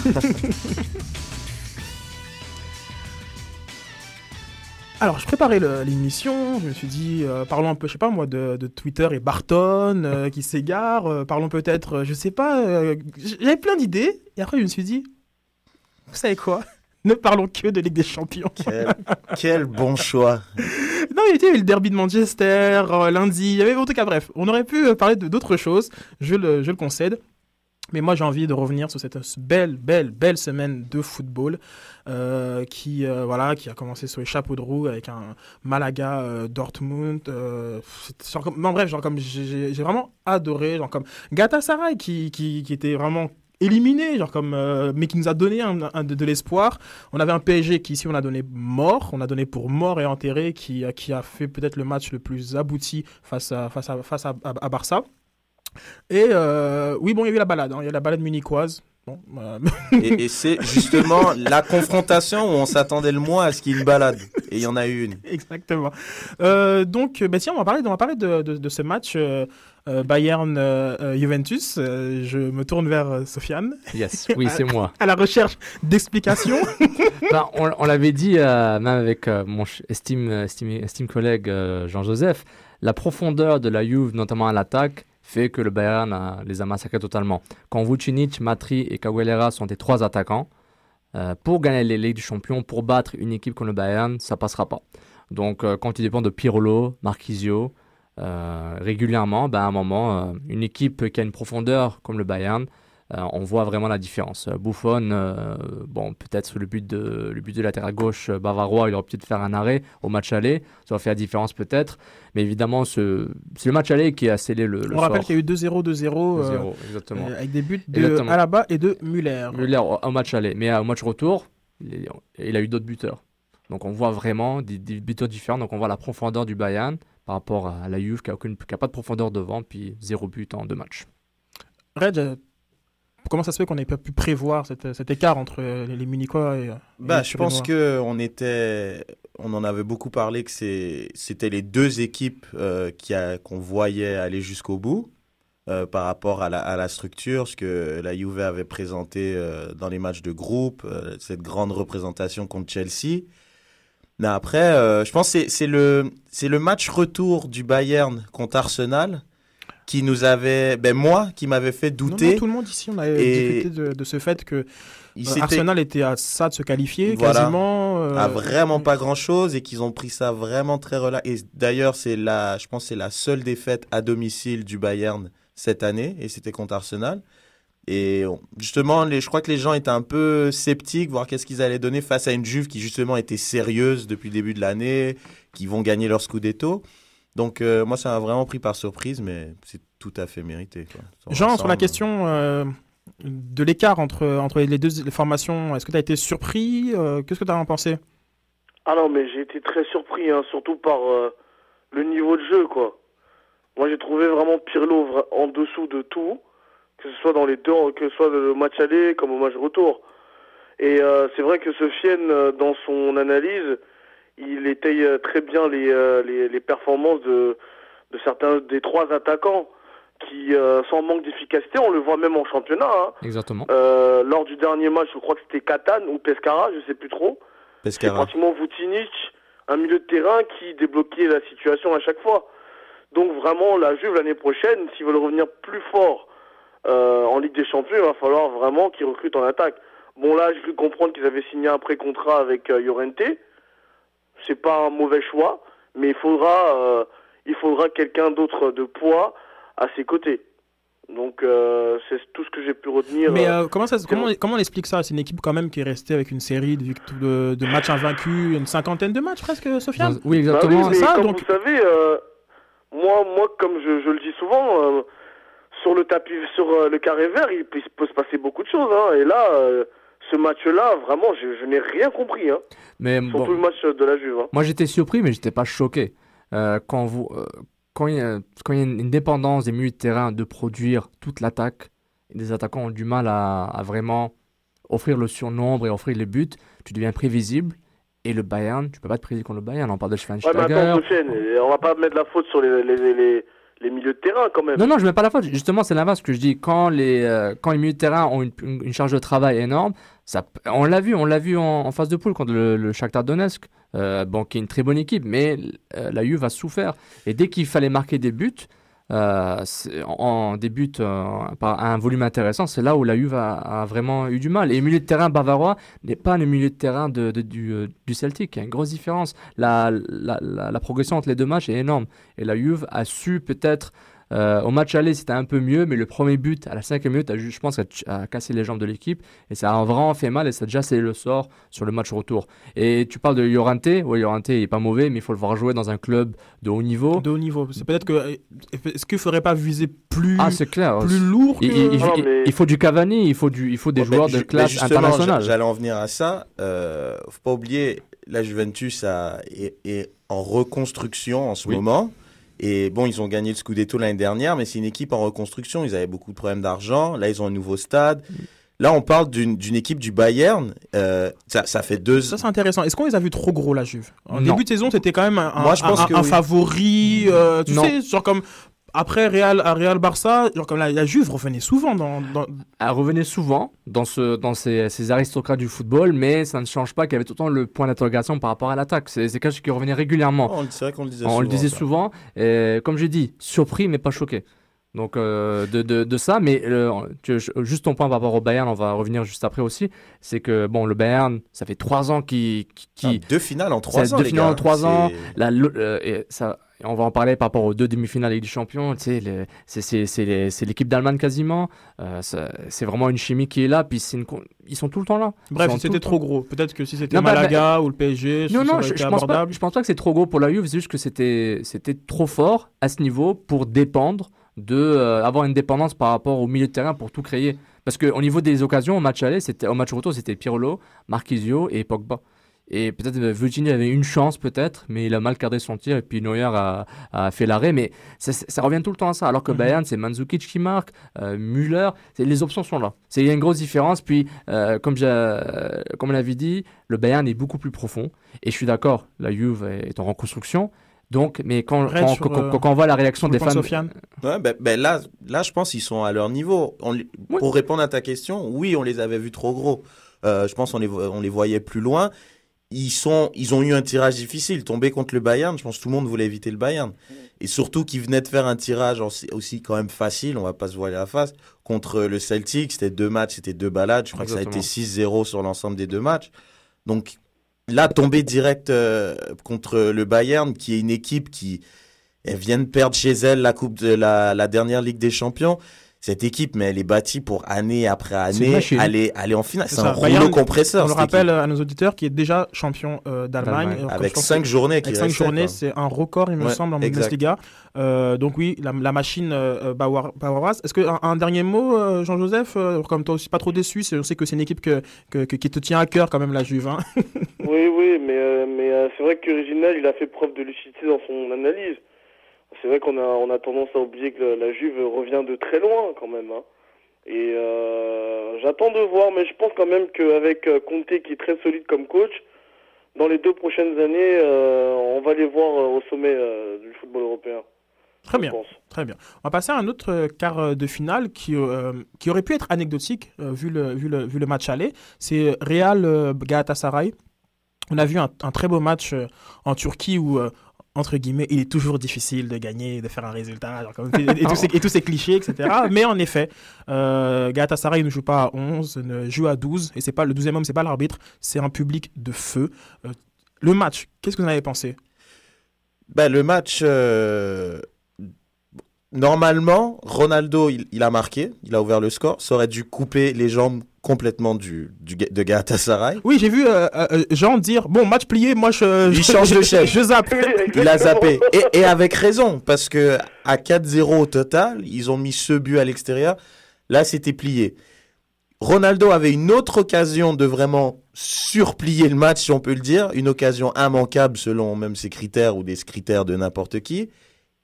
Alors, je préparais l'émission, je me suis dit, euh, parlons un peu, je sais pas moi, de, de Twitter et Barton euh, <laughs> qui s'égare, euh, parlons peut-être, je sais pas, j'avais plein d'idées, et après je me suis dit, vous savez quoi? <laughs> Ne parlons que de Ligue des Champions. Quel, quel bon choix. <laughs> Non, il y avait le derby de Manchester, lundi, il y avait en tout cas, bref, on aurait pu parler de d'autres choses, je le, je le concède. Mais moi, j'ai envie de revenir sur cette belle, belle, belle semaine de football euh, qui, euh, voilà, qui a commencé sur les chapeaux de roue avec un Malaga euh, Dortmund. genre non, bref, genre comme j'ai- vraiment adoré, genre comme qui, qui, qui était vraiment éliminé, genre comme, mais qui nous a donné un, de, l'espoir. On avait un PSG qui ici on a donné mort, on a donné pour mort et enterré, qui, qui a fait peut-être le match le plus abouti face à, face à, face à Barça. Et euh, oui, bon, il y a eu la balade, hein, il y a la balade munichoise. Bon, euh, Et, et c'est <laughs> justement la confrontation où on s'attendait le moins à ce qu'il y ait une balade. Et il y en a eu une. Exactement. Euh, donc, bah, tiens, on va parler, on va parler de, de, de ce match euh, Bayern-Juventus. Euh, je me tourne vers Sofiane. Yes, oui, c'est moi. <laughs> À la recherche d'explications. <laughs> Ben, on on l'avait dit, euh, même avec euh, mon estime, estime, estime collègue euh, Jean-Joseph, la profondeur de la Juve, notamment à l'attaque, fait que le Bayern a- les a massacrés totalement. Quand Vucinic, Matri et Caguelera sont des trois attaquants, euh, pour gagner les Ligues des Champions, pour battre une équipe comme le Bayern, ça passera pas. Donc, euh, quand tu dépends de Pirlo, Marquisio, euh, régulièrement, ben, à un moment, euh, une équipe qui a une profondeur comme le Bayern, euh, on voit vraiment la différence. Euh, Buffon, euh, bon, peut-être sur le but de le but de latéral gauche euh, bavarois, il aurait peut-être faire un arrêt au match aller, ça aurait fait la différence peut-être. Mais évidemment, ce- c'est le match aller qui a scellé le, le On rappelle qu'il y a eu 2-0, 2-0. euh, 2-0, exactement. euh, avec des buts de Exactement. Alaba et de Müller. Müller au, match aller, mais au match retour, il, a eu d'autres buteurs. Donc on voit vraiment des, des buteurs différents. Donc on voit la profondeur du Bayern par rapport à la Juve qui n'a pas de profondeur devant, puis zéro but en deux matchs. Euh, comment ça se fait qu'on n'ait pas pu prévoir cette- cet écart entre euh, les Munichois et, euh, et Bah, les je pense Turinois que on était, on en avait beaucoup parlé que c'était les deux équipes euh, qu'on voyait aller jusqu'au bout euh, par rapport à la, à la structure, ce que la Juve avait présenté euh, dans les matchs de groupe, cette grande représentation contre Chelsea. Mais après, je pense que c'est, c'est le, c'est le match retour du Bayern contre Arsenal qui nous avait, ben moi, qui m'avait fait douter. non, tout le monde ici, on avait discuté de, de ce fait que euh, Arsenal était à ça de se qualifier Voilà. quasiment. euh, à vraiment pas grand chose et qu'ils ont pris ça vraiment très relax. Et d'ailleurs, c'est la, je pense, que c'est la seule défaite à domicile du Bayern cette année et c'était contre Arsenal. Et justement, les, je crois que les gens étaient un peu sceptiques, voir qu'est-ce qu'ils allaient donner face à une Juve qui justement était sérieuse depuis le début de l'année, qui vont gagner leur Scudetto. Donc euh, moi, ça m'a vraiment pris par surprise, mais c'est tout à fait mérité. Quoi. Jean, sur la question euh, de l'écart entre, entre les deux les formations, est-ce que tu as été surpris Euh, Qu'est-ce que tu as en pensé? Ah non, mais j'ai été très surpris, hein, surtout par euh, le niveau de jeu, quoi. Moi, j'ai trouvé vraiment Pirlo en dessous de tout, que ce soit dans les deux, que ce soit le match aller comme au match retour. Et euh, c'est vrai que Sofiane, euh, dans son analyse, il étaye euh, très bien les, euh, les, les performances de, de certains des trois attaquants qui, euh, sans manque d'efficacité, on le voit même en championnat. hein. Exactement. Euh, lors du dernier match, je crois que c'était Catane ou Pescara, je sais plus trop. C'est Pescara. pratiquement Vucinic, un milieu de terrain qui débloquait la situation à chaque fois. Donc vraiment, la Juve l'année prochaine, s'ils veulent revenir plus fort euh, en Ligue des Champions, il va falloir vraiment qu'ils recrutent en attaque. Bon là, j'ai cru comprendre qu'ils avaient signé un pré-contrat avec euh, Llorente. C'est pas un mauvais choix, mais il faudra, euh, il faudra quelqu'un d'autre de poids à ses côtés. Donc euh, c'est tout ce que j'ai pu retenir. Mais euh, comment, ça, comment, comment on explique ça? C'est une équipe quand même qui est restée avec une série de, vict- de, de matchs invaincus, une cinquantaine de matchs presque, Sofiane? Oui, Bah exactement. oui, mais c'est ça, comme donc- vous savez, euh, moi, moi, comme je, je le dis souvent, euh, sur le tapis, sur euh, le carré vert, il peut, il peut se passer beaucoup de choses. hein. et là, euh, ce match-là, vraiment, je, je n'ai rien compris. Hein, Mais surtout bon, le match de la Juve. hein. Moi, j'étais surpris, mais j'étais pas choqué. Euh, quand, vous, euh, quand, il y a, y une, dépendance des milieux de terrain de produire toute l'attaque, et des attaquants ont du mal à, à vraiment offrir le surnombre et offrir les buts, tu deviens prévisible. Et le Bayern, tu peux pas te prédire contre le Bayern. On parle de Ouais, mais Schweinsteiger. attends, on va pas mettre la faute sur les, les, les, les milieux de terrain quand même. Non, non, je mets pas la faute. Justement, c'est l'inverse que je dis. Quand les, euh, quand les milieux de terrain ont une, charge de travail énorme, ça, on l'a vu, on l'a vu en, phase de poule contre le, le Shakhtar Donetsk, euh, qui est une très bonne équipe, mais euh, la Juve a souffert. Et dès qu'il fallait marquer des buts, euh, des buts euh, par un volume intéressant, c'est là où la Juve a, vraiment eu du mal. Et le milieu de terrain bavarois n'est pas le milieu de terrain euh, du Celtic. Il y a une grosse différence. La, la, la, la progression entre les deux matchs est énorme. Et la Juve a su peut-être euh, au match aller, c'était un peu mieux, mais le premier but à la cinquième minute, a, je pense, a, a cassé les jambes de l'équipe et ça a vraiment fait mal et ça a déjà scellé le sort sur le match retour. Et tu parles de Llorente, oui, Llorente il est pas mauvais, mais il faut le voir jouer dans un club de haut niveau. De haut niveau. C'est peut-être que. Est-ce qu'il faudrait pas viser plus, Ah, clair. plus lourd que... Il, il- il- Non, il- mais- il faut du Cavani, il faut, du, il faut des joueurs ben, de ben, classe justement, internationale. j'a- J'allais en venir à ça. Euh, faut pas oublier, la Juventus a- est, est en reconstruction en ce Oui. moment. Et bon, ils ont gagné le Scudetto l'année dernière, mais c'est une équipe en reconstruction. Ils avaient beaucoup de problèmes d'argent. Là, ils ont un nouveau stade. Là, on parle d'une équipe du Bayern. euh, ça, ça fait deux. Ça, c'est intéressant. Est-ce qu'on les a vus trop gros, la Juve? En Non. début de saison, c'était quand même un, un- Moi, je pense un- que un oui. favori. euh, tu Non. sais, genre comme. Après Real, à Real Barça, genre comme la, la Juve revenait souvent dans. dans- Elle revenait souvent dans, ce, dans ces, ces aristocrates du football, mais ça ne change pas qu'il y avait tout le temps le point d'interrogation par rapport à l'attaque. C'est c'est quelque chose qui revenait régulièrement. Oh, c'est vrai qu'on le disait On souvent. le disait ça. souvent. Et comme j'ai dit, surpris mais pas choqué. Donc euh, de, de, de ça, mais euh, tu- juste ton point par rapport au Bayern, on va revenir juste après aussi, c'est que bon le Bayern, ça fait trois ans qui qui Ah, deux finales en trois ans, deux les finales gars. en trois ans. La, euh, et ça, on va en parler par rapport aux deux demi-finales Ligue des Champions. Tu sais, le- c'est l'équipe d'Allemagne quasiment. Euh, c'est vraiment une chimie qui est là. Puis c'est une con- ils sont tout le temps là. Bref, c'était trop gros. Peut-être que si c'était bah, Malaga ou le PSG, non, ça non, je, été je pense pas, je pense pas que c'est trop gros pour la Juve, c'est juste que c'était c'était trop fort à ce niveau pour dépendre de euh, avoir une dépendance par rapport au milieu de terrain pour tout créer. Parce qu'au niveau des occasions, au match aller, c'était au match retour, c'était Pirlo, Marquisio et Pogba. Et peut-être euh, Virginie avait une chance peut-être, mais il a mal cadré son tir et puis Neuer a, a fait l'arrêt. Mais ça, ça revient tout le temps à ça. Alors que Mhm. Bayern, c'est Mandzukic qui marque, euh, Müller, les options sont là. C'est il y a une grosse différence. Puis euh, comme j'ai, euh, comme on l'avait dit, le Bayern est beaucoup plus profond. Et je suis d'accord, la Juve est en reconstruction. Donc, mais quand, Red quand, sur, quand- euh, quand- quand on voit la réaction des Sofiane. Ouais, ben, ben là, là, je pense qu'ils sont à leur niveau. On Pour répondre à ta question, oui, on les avait vus trop gros. Euh, je pense qu'on les, on les voyait plus loin. Ils, sont, ils ont eu un tirage difficile. Tomber contre le Bayern, je pense que tout le monde voulait éviter le Bayern. Et surtout qu'ils venaient de faire un tirage aussi, quand même facile, on va pas se voiler la face, contre le Celtic. C'était deux matchs, c'était deux balades. Je crois que ça a été Exactement. 6-0 sur l'ensemble des deux matchs. Donc là, tomber direct euh, contre le Bayern, qui est une équipe qui vient de perdre chez elle la dernière Ligue des Champions. Cette équipe, mais elle est bâtie pour année après année aller, aller en finale. C'est un Bayern, rouleau compresseur. On le rappelle équipe. à nos auditeurs qui est déjà champion euh, d'Allemagne. Euh, Avec cinq journées qui Avec cinq journées, c'est un record, il me Ouais, semble, en exact. Bundesliga. Euh, donc oui, la, la machine euh, Bauer- Baueras. Est-ce que un, dernier mot, euh, Jean-Joseph, euh, comme toi aussi pas trop déçu, je sais que c'est une équipe que, que- que- qui te tient à cœur quand même la Juve. hein. Oui, oui, mais, euh, mais euh, c'est vrai que Reginald, il a fait preuve de lucidité dans son analyse. C'est vrai qu'on a, on a tendance à oublier que la, la Juve revient de très loin quand même. hein. Et euh, j'attends de voir, mais je pense quand même qu'avec euh, Conte qui est très solide comme coach, dans les deux prochaines années, euh, on va les voir au sommet euh, du football européen. Très bien. Très bien. On va passer à un autre quart de finale qui, qui aurait pu être anecdotique vu, le, vu, le, vu le match aller. C'est Real Galatasaray. On a vu un, un très beau match en Turquie où, entre guillemets, il est toujours difficile de gagner, de faire un résultat, genre comme- et, et tous ces, <laughs> et tous ces clichés, etc. Mais en effet, euh, Galatasaray ne joue pas à 11, ne joue à 12. Et c'est pas le 12e homme, c'est pas l'arbitre, c'est un public de feu. Euh, le match, qu'est-ce que vous en avez pensé? Ben, le match, euh, normalement, Ronaldo, il, il a marqué, il a ouvert le score. Ça aurait dû couper les jambes complètement du, du, de Galatasaray. Oui, j'ai vu euh, euh, Jean dire bon match plié, moi je Il change de chef. je zappe. <laughs> Il a zappé. Et, et avec raison, parce que à 4-0 au total, ils ont mis ce but à l'extérieur. Là, c'était plié. Ronaldo avait une autre occasion de vraiment surplier le match, si on peut le dire. Une occasion immanquable selon même ses critères ou des critères de n'importe qui.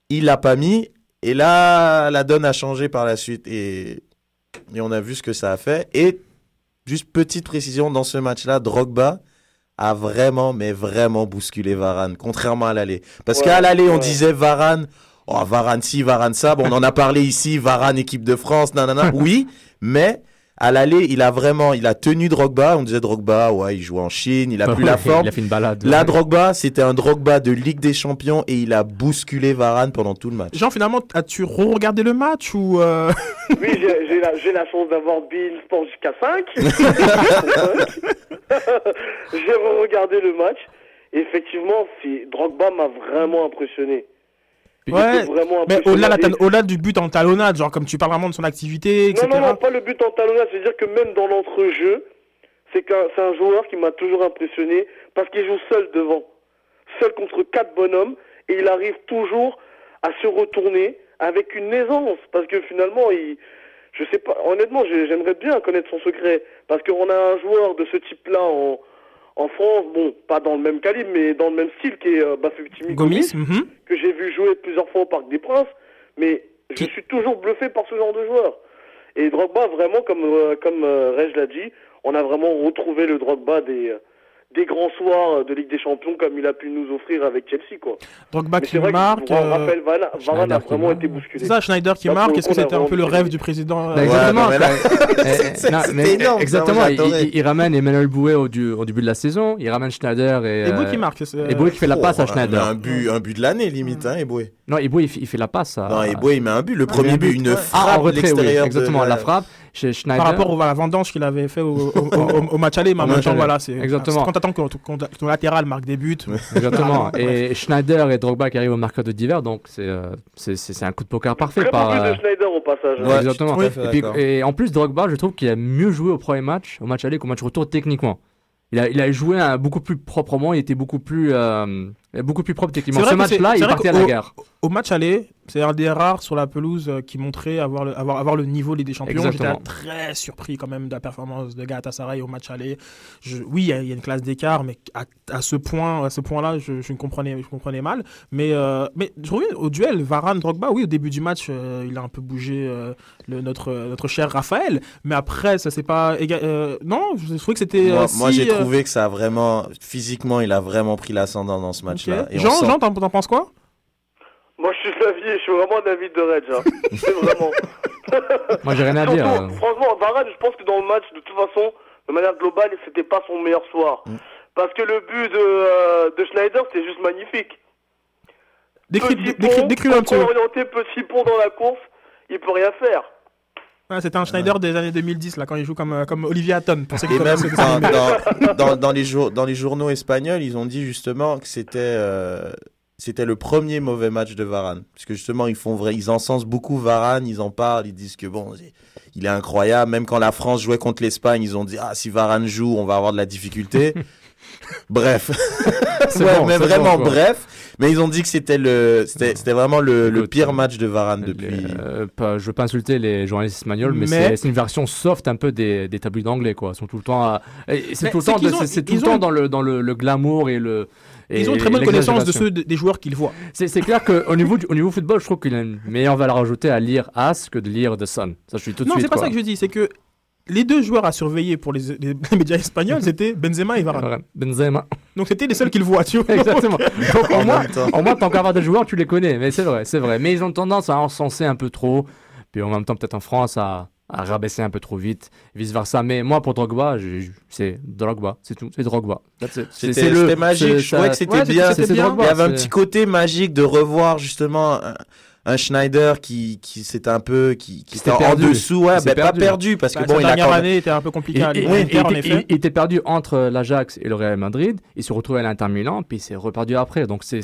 Il l'a pas mis. Et là, la donne a changé par la suite. Et, et on a vu ce que ça a fait. Et juste petite précision, dans ce match-là, Drogba a vraiment, mais vraiment bousculé Varane, contrairement à l'aller. Parce Ouais, qu'à l'aller, on disait Varane, oh, Varane ci, Varane ça. Bon, on en a parlé ici, Varane équipe de France, nanana. <laughs> Oui, mais à l'aller, il a vraiment, il a tenu Drogba. On disait Drogba, ouais, il joue en Chine, il a <laughs> plus la forme. il a fait une balade. Là, Drogba, c'était un Drogba de Ligue des Champions et il a bousculé Varane pendant tout le match. Jean, finalement, as-tu re-regardé le match ou euh, <laughs> Oui, j'ai la, la chance d'avoir Bill Sport jusqu'à 5. <laughs> j'ai re-regardé le match. Effectivement, Drogba m'a vraiment impressionné. Ouais, vraiment mais au-delà la du but en talonnade, genre comme tu parles vraiment de son activité, etc. Non, non, non, pas le but en talonnade. C'est-à-dire que même dans l'entrejeu, c'est qu'un c'est un joueur qui m'a toujours impressionné parce qu'il joue seul devant. Seul contre quatre bonhommes et il arrive toujours à se retourner avec une aisance parce que finalement, il, je sais pas, honnêtement, j'ai- j'aimerais bien connaître son secret parce qu'on a un joueur de ce type-là en, en France, bon, pas dans le même calibre, mais dans le même style qui est euh, Gomis, Gomis, mhm. que j'ai vu jouer plusieurs fois au Parc des Princes, mais je suis toujours bluffé par ce genre de joueur. Et Drogba, vraiment, comme, euh, comme euh, l'a dit, on a vraiment retrouvé le Drogba des, euh, des grands soirs de Ligue des Champions comme il a pu nous offrir avec Chelsea. Quoi. Drogba qui vrai que marque, Ra- euh, Raphaël Varane, Varane a Schneider qui vraiment marque. été bousculé. C'est ça, Schneider qui Là, marque. Est-ce que c'était un peu le rêve du président euh, Bah, exactement. là- <laughs> Eh, énorme, exactement. il, j'adorais. il- il ramène Emmanuel Bouet au, du- au début de la saison. Il ramène Schneider et. Et Boué euh, qui marque, c'est- Et Boué qui fait la Oh, passe à Schneider. Un but, un but de l'année, limite, hein, Eboué. Non, Eboué, il, fait- il fait la passe. À... Non, Eboué, il met un but. Le premier but, une frappe Ah, en retrait, oui, exactement, la frappe. Chez Schneider. Par rapport au- à la vendange qu'il avait fait au, au- au- au match aller, mais en même temps, voilà, c'est Exactement. Quand t'attends que ton, ton latéral marque des buts. <laughs> Exactement. Ouais. Et Schneider et Drogba qui arrivent au marqueur de divers, donc c'est euh, c'est un coup de poker parfait. Très par, but euh, de Schneider au passage. Ouais, exactement. fait et, puis- d'accord. et en plus, Drogba, je trouve qu'il a mieux joué au premier match, au match aller qu'au match retour techniquement. Il a, il a joué un- beaucoup plus proprement, il était beaucoup plus, euh, beaucoup plus propre techniquement. Ce match-là, c'est il partait à la guerre. Au match aller, c'est un des rares sur la pelouse euh, qui montrait avoir le, avoir, avoir le niveau des Champions. J'étais très surpris quand même de la performance de Galatasaray au match aller. Je, oui, il y, a- il y a une classe d'écart, mais à, à ce point, à ce point-là, je, je, comprenais, je comprenais mal. Mais, euh, mais je reviens au duel Varane Drogba. Oui, au début du match, euh, il a un peu bougé euh, le, notre notre cher Raphaël. Mais après, ça c'est pas non, je trouvais que c'était. Moi, j'ai trouvé que ça a vraiment, physiquement, il a vraiment pris l'ascendant dans ce match-là. Jean, sent- Jean, t'en penses quoi? Moi, je suis de l'avis, je suis vraiment d'avis de Reg. Hein. <laughs> C'est vraiment. <laughs> Moi, j'ai rien à dire. Surtout, Franchement, Varane, je pense que dans le match, de toute façon, de manière globale, c'était pas son meilleur soir. Mm. Parce que le but de, euh, de Schneider, c'était juste magnifique. Décris- petit pont, décris-le un petit peu. orienté, petit pont dans la course, il peut rien faire. Ouais, C'était un Schneider des années 2010, là, quand il joue comme, euh, comme Olivier Hatton. Pour ceux qui Et même dans les jour- dans les journaux espagnols, ils ont dit justement que c'était euh, c'était le premier mauvais match de Varane. Parce que justement, ils, font vrai, ils encensent beaucoup Varane, ils en parlent, ils disent que bon, il est incroyable. Même quand la France jouait contre l'Espagne, ils ont dit Ah, si Varane joue, on va avoir de la difficulté. <laughs> bref. C'est <laughs> Ouais, bon, mais vraiment, bon, bref. Mais ils ont dit que c'était le, c'était vraiment le, pire match de Varane depuis. Euh, pas, je veux pas insulter les journalistes espagnols, mais, Mais- c'est- une version soft un peu des, des tabloïds anglais, quoi. Ils sont tout le temps, c'est tout le temps, le ont- le dans le, le glamour et le. Et Ils ont une très bonne connaissance de ceux de- des joueurs qu'ils voient. C'est clair qu'au niveau, du- au niveau football, je trouve qu'il a une meilleure valeur ajoutée à lire As que de lire The Sun. Ça, je suis tout de Non, suite. c'est pas ça que je dis, c'est que les deux joueurs à surveiller pour les, les- les <laughs> médias espagnols, c'était Benzema et Varane. Benzema. Donc c'était les seuls qu'ils voient, tu vois. <laughs> Exactement. Donc, En moins, au moins, tant qu'avoir des joueurs, tu les connais. Mais c'est vrai, c'est vrai. Mais ils ont tendance à encenser un peu trop. Puis en même temps, peut-être en France, à, à rabaisser un peu trop vite. Vice versa. Mais moi, pour Drogba, c'est Drogba. C'est tout. C'est Drogba. C'était magique, je trouvais que c'était Ouais, bien. Il y avait un petit côté magique de revoir justement un, Schneider qui, qui s'était un peu qui, qui était s'était en perdu. dessous, ouais, Il s'est ben, pas perdu. perdu parce que Bah, bon, il a dernière année était un peu en il- effet. il était perdu entre l'Ajax et le Real Madrid. Il se retrouvait à l'Inter Milan, puis il s'est reperdu après. Donc c'est-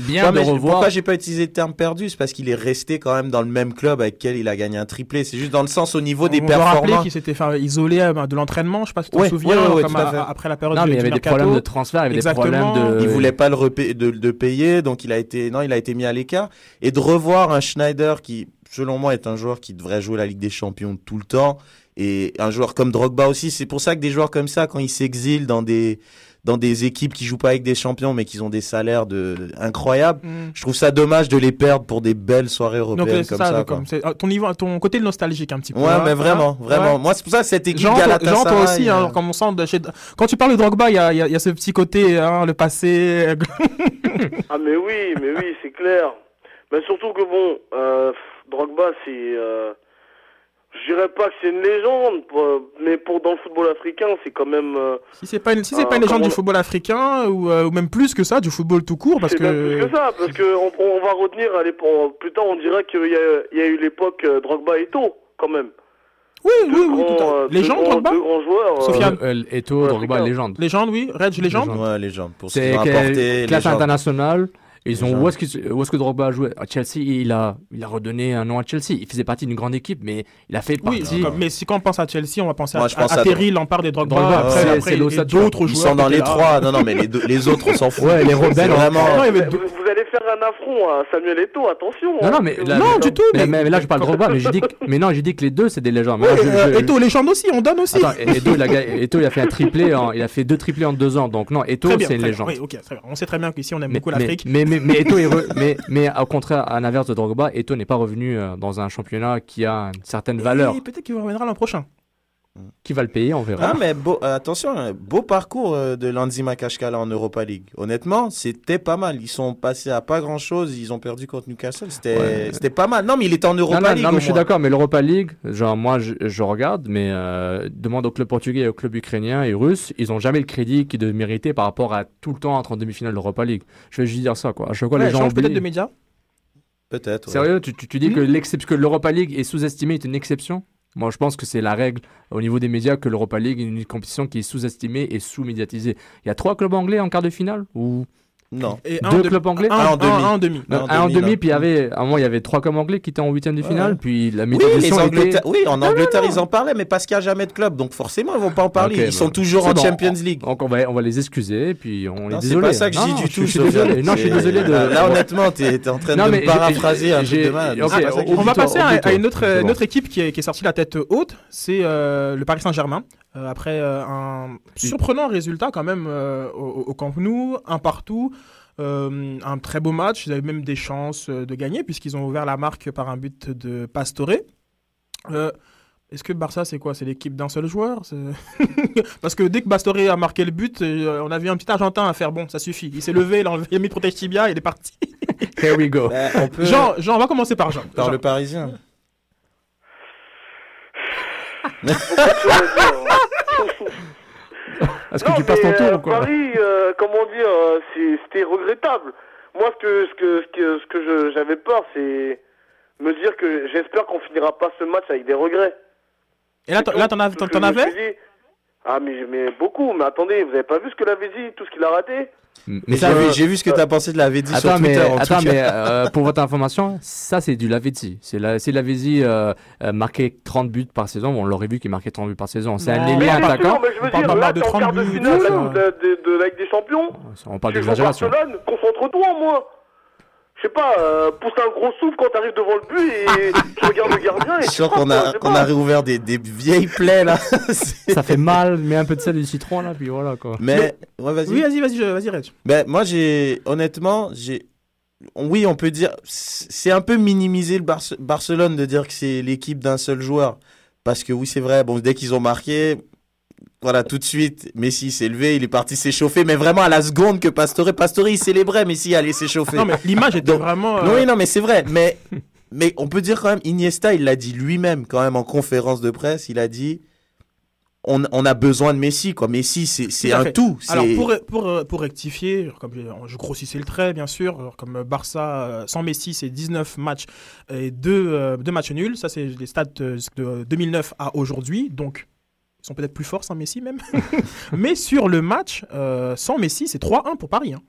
bien Ouais, de revoir. Pourquoi j'ai pas utilisé le terme perdu? C'est parce qu'il est resté quand même dans le même club avec lequel il a gagné un triplé. C'est juste dans le sens au niveau des On rappeler performances. qu'il s'était fait isoler euh, de l'entraînement, je sais pas si tu te Ouais, souviens, ouais, comme à après la période Non, mais il y avait des problèmes de transfert, il y avait des problèmes de. Il voulait pas le, de payer, donc il a été non, il a été mis à l'écart. Et de revoir un Schneider qui, selon moi, est un joueur qui devrait jouer la Ligue des Champions tout le temps, et un joueur comme Drogba aussi. C'est pour ça que des joueurs comme ça, quand ils s'exilent dans des dans des équipes qui jouent pas avec des champions, mais qui ont des salaires de incroyables, Mm. je trouve ça dommage de les perdre pour des belles soirées Donc européennes euh, c'est comme ça, ça. donc, comme c'est- euh, ton niveau, ton côté nostalgique un petit peu. Ouais, hein, mais vraiment, hein, vraiment. ouais. Moi, c'est pour ça que cette équipe Jean, Galatasaray. Jean, toi aussi, hein, euh, comme on sent de chez... quand tu parles de Drogba, il y a, il y a- il y a ce petit côté, hein, le passé. <laughs> Ah mais oui, mais oui, c'est clair. Mais surtout que bon, euh, Drogba, c'est, euh, je dirais pas que c'est une légende, mais pour dans le football africain, c'est quand même. euh, si c'est pas une, si c'est euh, pas une légende du football africain ou, euh, ou même plus que ça, du football tout court, parce que. plus que ça, parce que on, on va retenir à l'époque. Plus tard, on dira qu'il y a, il y a eu l'époque euh, Drogba et Eto'o, quand même. Oui, oui, oui, grands, tout à euh, fait. Légende, deux grands- Drogba deux grands joueurs. Sofiane. Euh, Eto'o, Drogba, légende. Légende, oui. Reg, légende. Ouais, légende. Pour ce ont quelle- apporté. classe légende. internationale. Ils ont, où est-ce qu'il- où est-ce que Drogba a joué? À Chelsea, il a, il a redonné un nom à Chelsea. Il faisait partie d'une grande équipe, mais il a fait Oui, partie. comme- mais si quand on pense à Chelsea, on va penser Moi, à, pense à, à- Terry, Lampard et Drogba. Drogba, après, c'est- après, c'est et l'ossature. d'autres Ils joueurs. sont dans les trois. Non, non, mais les, deux- les autres, on s'en fout. Ouais, les rebelles, C'est vraiment. Non, Allez faire un affront à Samuel Eto'o, attention. Non, hein. non, mais là, Non, mais- du tout, Mais, mais- mais là, je parle de Drogba, mais j'ai dit, que- mais non, j'ai dit que les deux, c'est des légendes. Je- euh, je- Eto'o, légende aussi, on donne aussi. Attends, et- Eto'o, il a, ga- <laughs> Eto'o, il a fait un triplé, en, il a fait deux triplés en deux ans. Donc non, Eto'o, Très bien, c'est une très bien. légende. Oui, ok, très bien. On sait très bien qu'ici, on aime Mais, beaucoup mais, l'Afrique. mais, mais, mais Eto'o est re- <laughs> mais, mais au contraire, à l'inverse de Drogba, Eto'o n'est pas revenu euh, dans un championnat qui a une certaine valeur. Et peut-être qu'il reviendra l'an prochain. Qui va le payer, on verra. Ah, mais beau, attention, hein, beau parcours euh, de Lanzi Makashkala en Europa League. Honnêtement, c'était pas mal. Ils sont passés à pas grand chose. Ils ont perdu contre Newcastle. C'était Ouais. c'était pas mal. Non, mais il était en Europa non, non, League. non, mais je suis d'accord, mais l'Europa League, genre moi je, je regarde, mais euh, demande au club portugais, et au club ukrainien et russe, ils ont jamais le crédit qu'ils devaient mériter par rapport à tout le temps être en demi-finale de l'Europa League. Je vais juste dire ça, quoi. À chaque fois, Ouais, les gens peut-être de média. Peut-être. ouais. Sérieux, tu, tu, tu dis que l'excep- que l'Europa League est sous-estimée est une exception? Moi, je pense que c'est la règle au niveau des médias que l'Europa League est une compétition qui est sous-estimée et sous-médiatisée. Il y a trois clubs anglais en quart de finale Non. Et un deux clubs anglais un- un en demi. un en demi. Non, Un en demi, puis il y avait à un moment il y avait trois clubs anglais qui étaient en huitième de finale, Ouais. puis la Oui, les médiatisation était oui, en Angleterre, non. ils en parlaient, mais parce qu'il n'y a jamais de club. Donc forcément, ils vont pas en parler. Ils bah, sont toujours c'est en bon. Champions League. Donc on va, on va les excuser, et puis on est Non, c'est désolé. pas ça que je dis du je tout. suis Sofiane. désolé. Non, je suis désolé de. Là, honnêtement, t'es t'es en train de me paraphraser un truc de que je On va passer à, une autre, équipe qui est, qui est sortie la tête haute, c'est euh, le Paris Saint-Germain. Euh, après euh, un surprenant résultat quand même euh, au, au Camp Nou, un partout, euh, un très beau match. Ils avaient même des chances de gagner puisqu'ils ont ouvert la marque par un but de Pastore. Euh, Est-ce que Barça, c'est quoi? C'est l'équipe d'un seul joueur? <laughs> Parce que dès que Pastore a marqué le but, on a vu un petit Argentin à faire bon, ça suffit. Il s'est levé, il a enlevé- il a mis le protège tibia, il est parti. Here we go. Bah, on peut- Jean, Jean, on va commencer par Jean. Par Jean. le Parisien. Est-ce que Non, tu passes ton mais, tour euh, ou quoi Paris, euh, comment dire, euh, c'est- c'était regrettable. Moi, ce que, ce que, ce que, ce que je- j'avais peur, c'est me dire que j'espère qu'on finira pas ce match avec des regrets. Et là, t'en- là, t'en avais-. Ah, mais, mais beaucoup. Mais attendez, vous avez pas vu ce que l'avait dit, tout ce qu'il a raté? Mais j'ai vu, j'ai vu ce que t'as pensé de la Védi sur Attends, mais, Twitter. en attends, tout cas. mais euh, pour votre information, ça c'est du Lavezzi. C'est la, si Lavezzi euh, euh, marquait 30 buts par saison, on l'aurait vu qu'il marquait 30 buts par saison. C'est un ailier attaquant. Non, mais je veux parle dire, pas là, de t'es en 30 quart de buts, finale de, de, de, de la Ligue des Champions. On parle Tu d'exagération. Barcelone, concentre-toi, moi. Je sais pas, euh, pousse un gros souffle quand t'arrives devant le but et <laughs> tu regardes le gardien et Je sens qu'on a, qu'on a réouvert des, des vieilles plaies là. <laughs> Ça fait mal, mais un peu de sel et du citron là, puis voilà quoi. Mais, ouais, vas-y. Oui, vas-y, vas-y, vas-y, Reg. Ben, moi, j'ai, honnêtement, j'ai, oui, on peut dire, c'est un peu minimiser le Barce- Barcelone de dire que c'est l'équipe d'un seul joueur. Parce que oui, c'est vrai, bon, dès qu'ils ont marqué, voilà, tout de suite, Messi s'est levé, il est parti s'échauffer, mais vraiment à la seconde que Pastore, Pastore, il célébrait, Messi allait s'échauffer. Non, mais l'image était Donc, vraiment. euh, Non, oui, non, mais c'est vrai. Mais, mais on peut dire quand même, Iniesta, il l'a dit lui-même quand même en conférence de presse. Il a dit, on, on a besoin de Messi, quoi. Messi, c'est un fait. tout. Alors, pour, pour, euh, pour rectifier, comme je, je grossissais le trait, bien sûr, alors, comme Barça euh, sans Messi, c'est 19 matchs et 2, matchs nuls. Ça, c'est les stats euh, de 2009 à aujourd'hui. Donc, ils sont peut-être plus forts sans Messi, même. <laughs> Mais sur le match, euh, sans Messi, c'est 3-1 pour Paris. hein.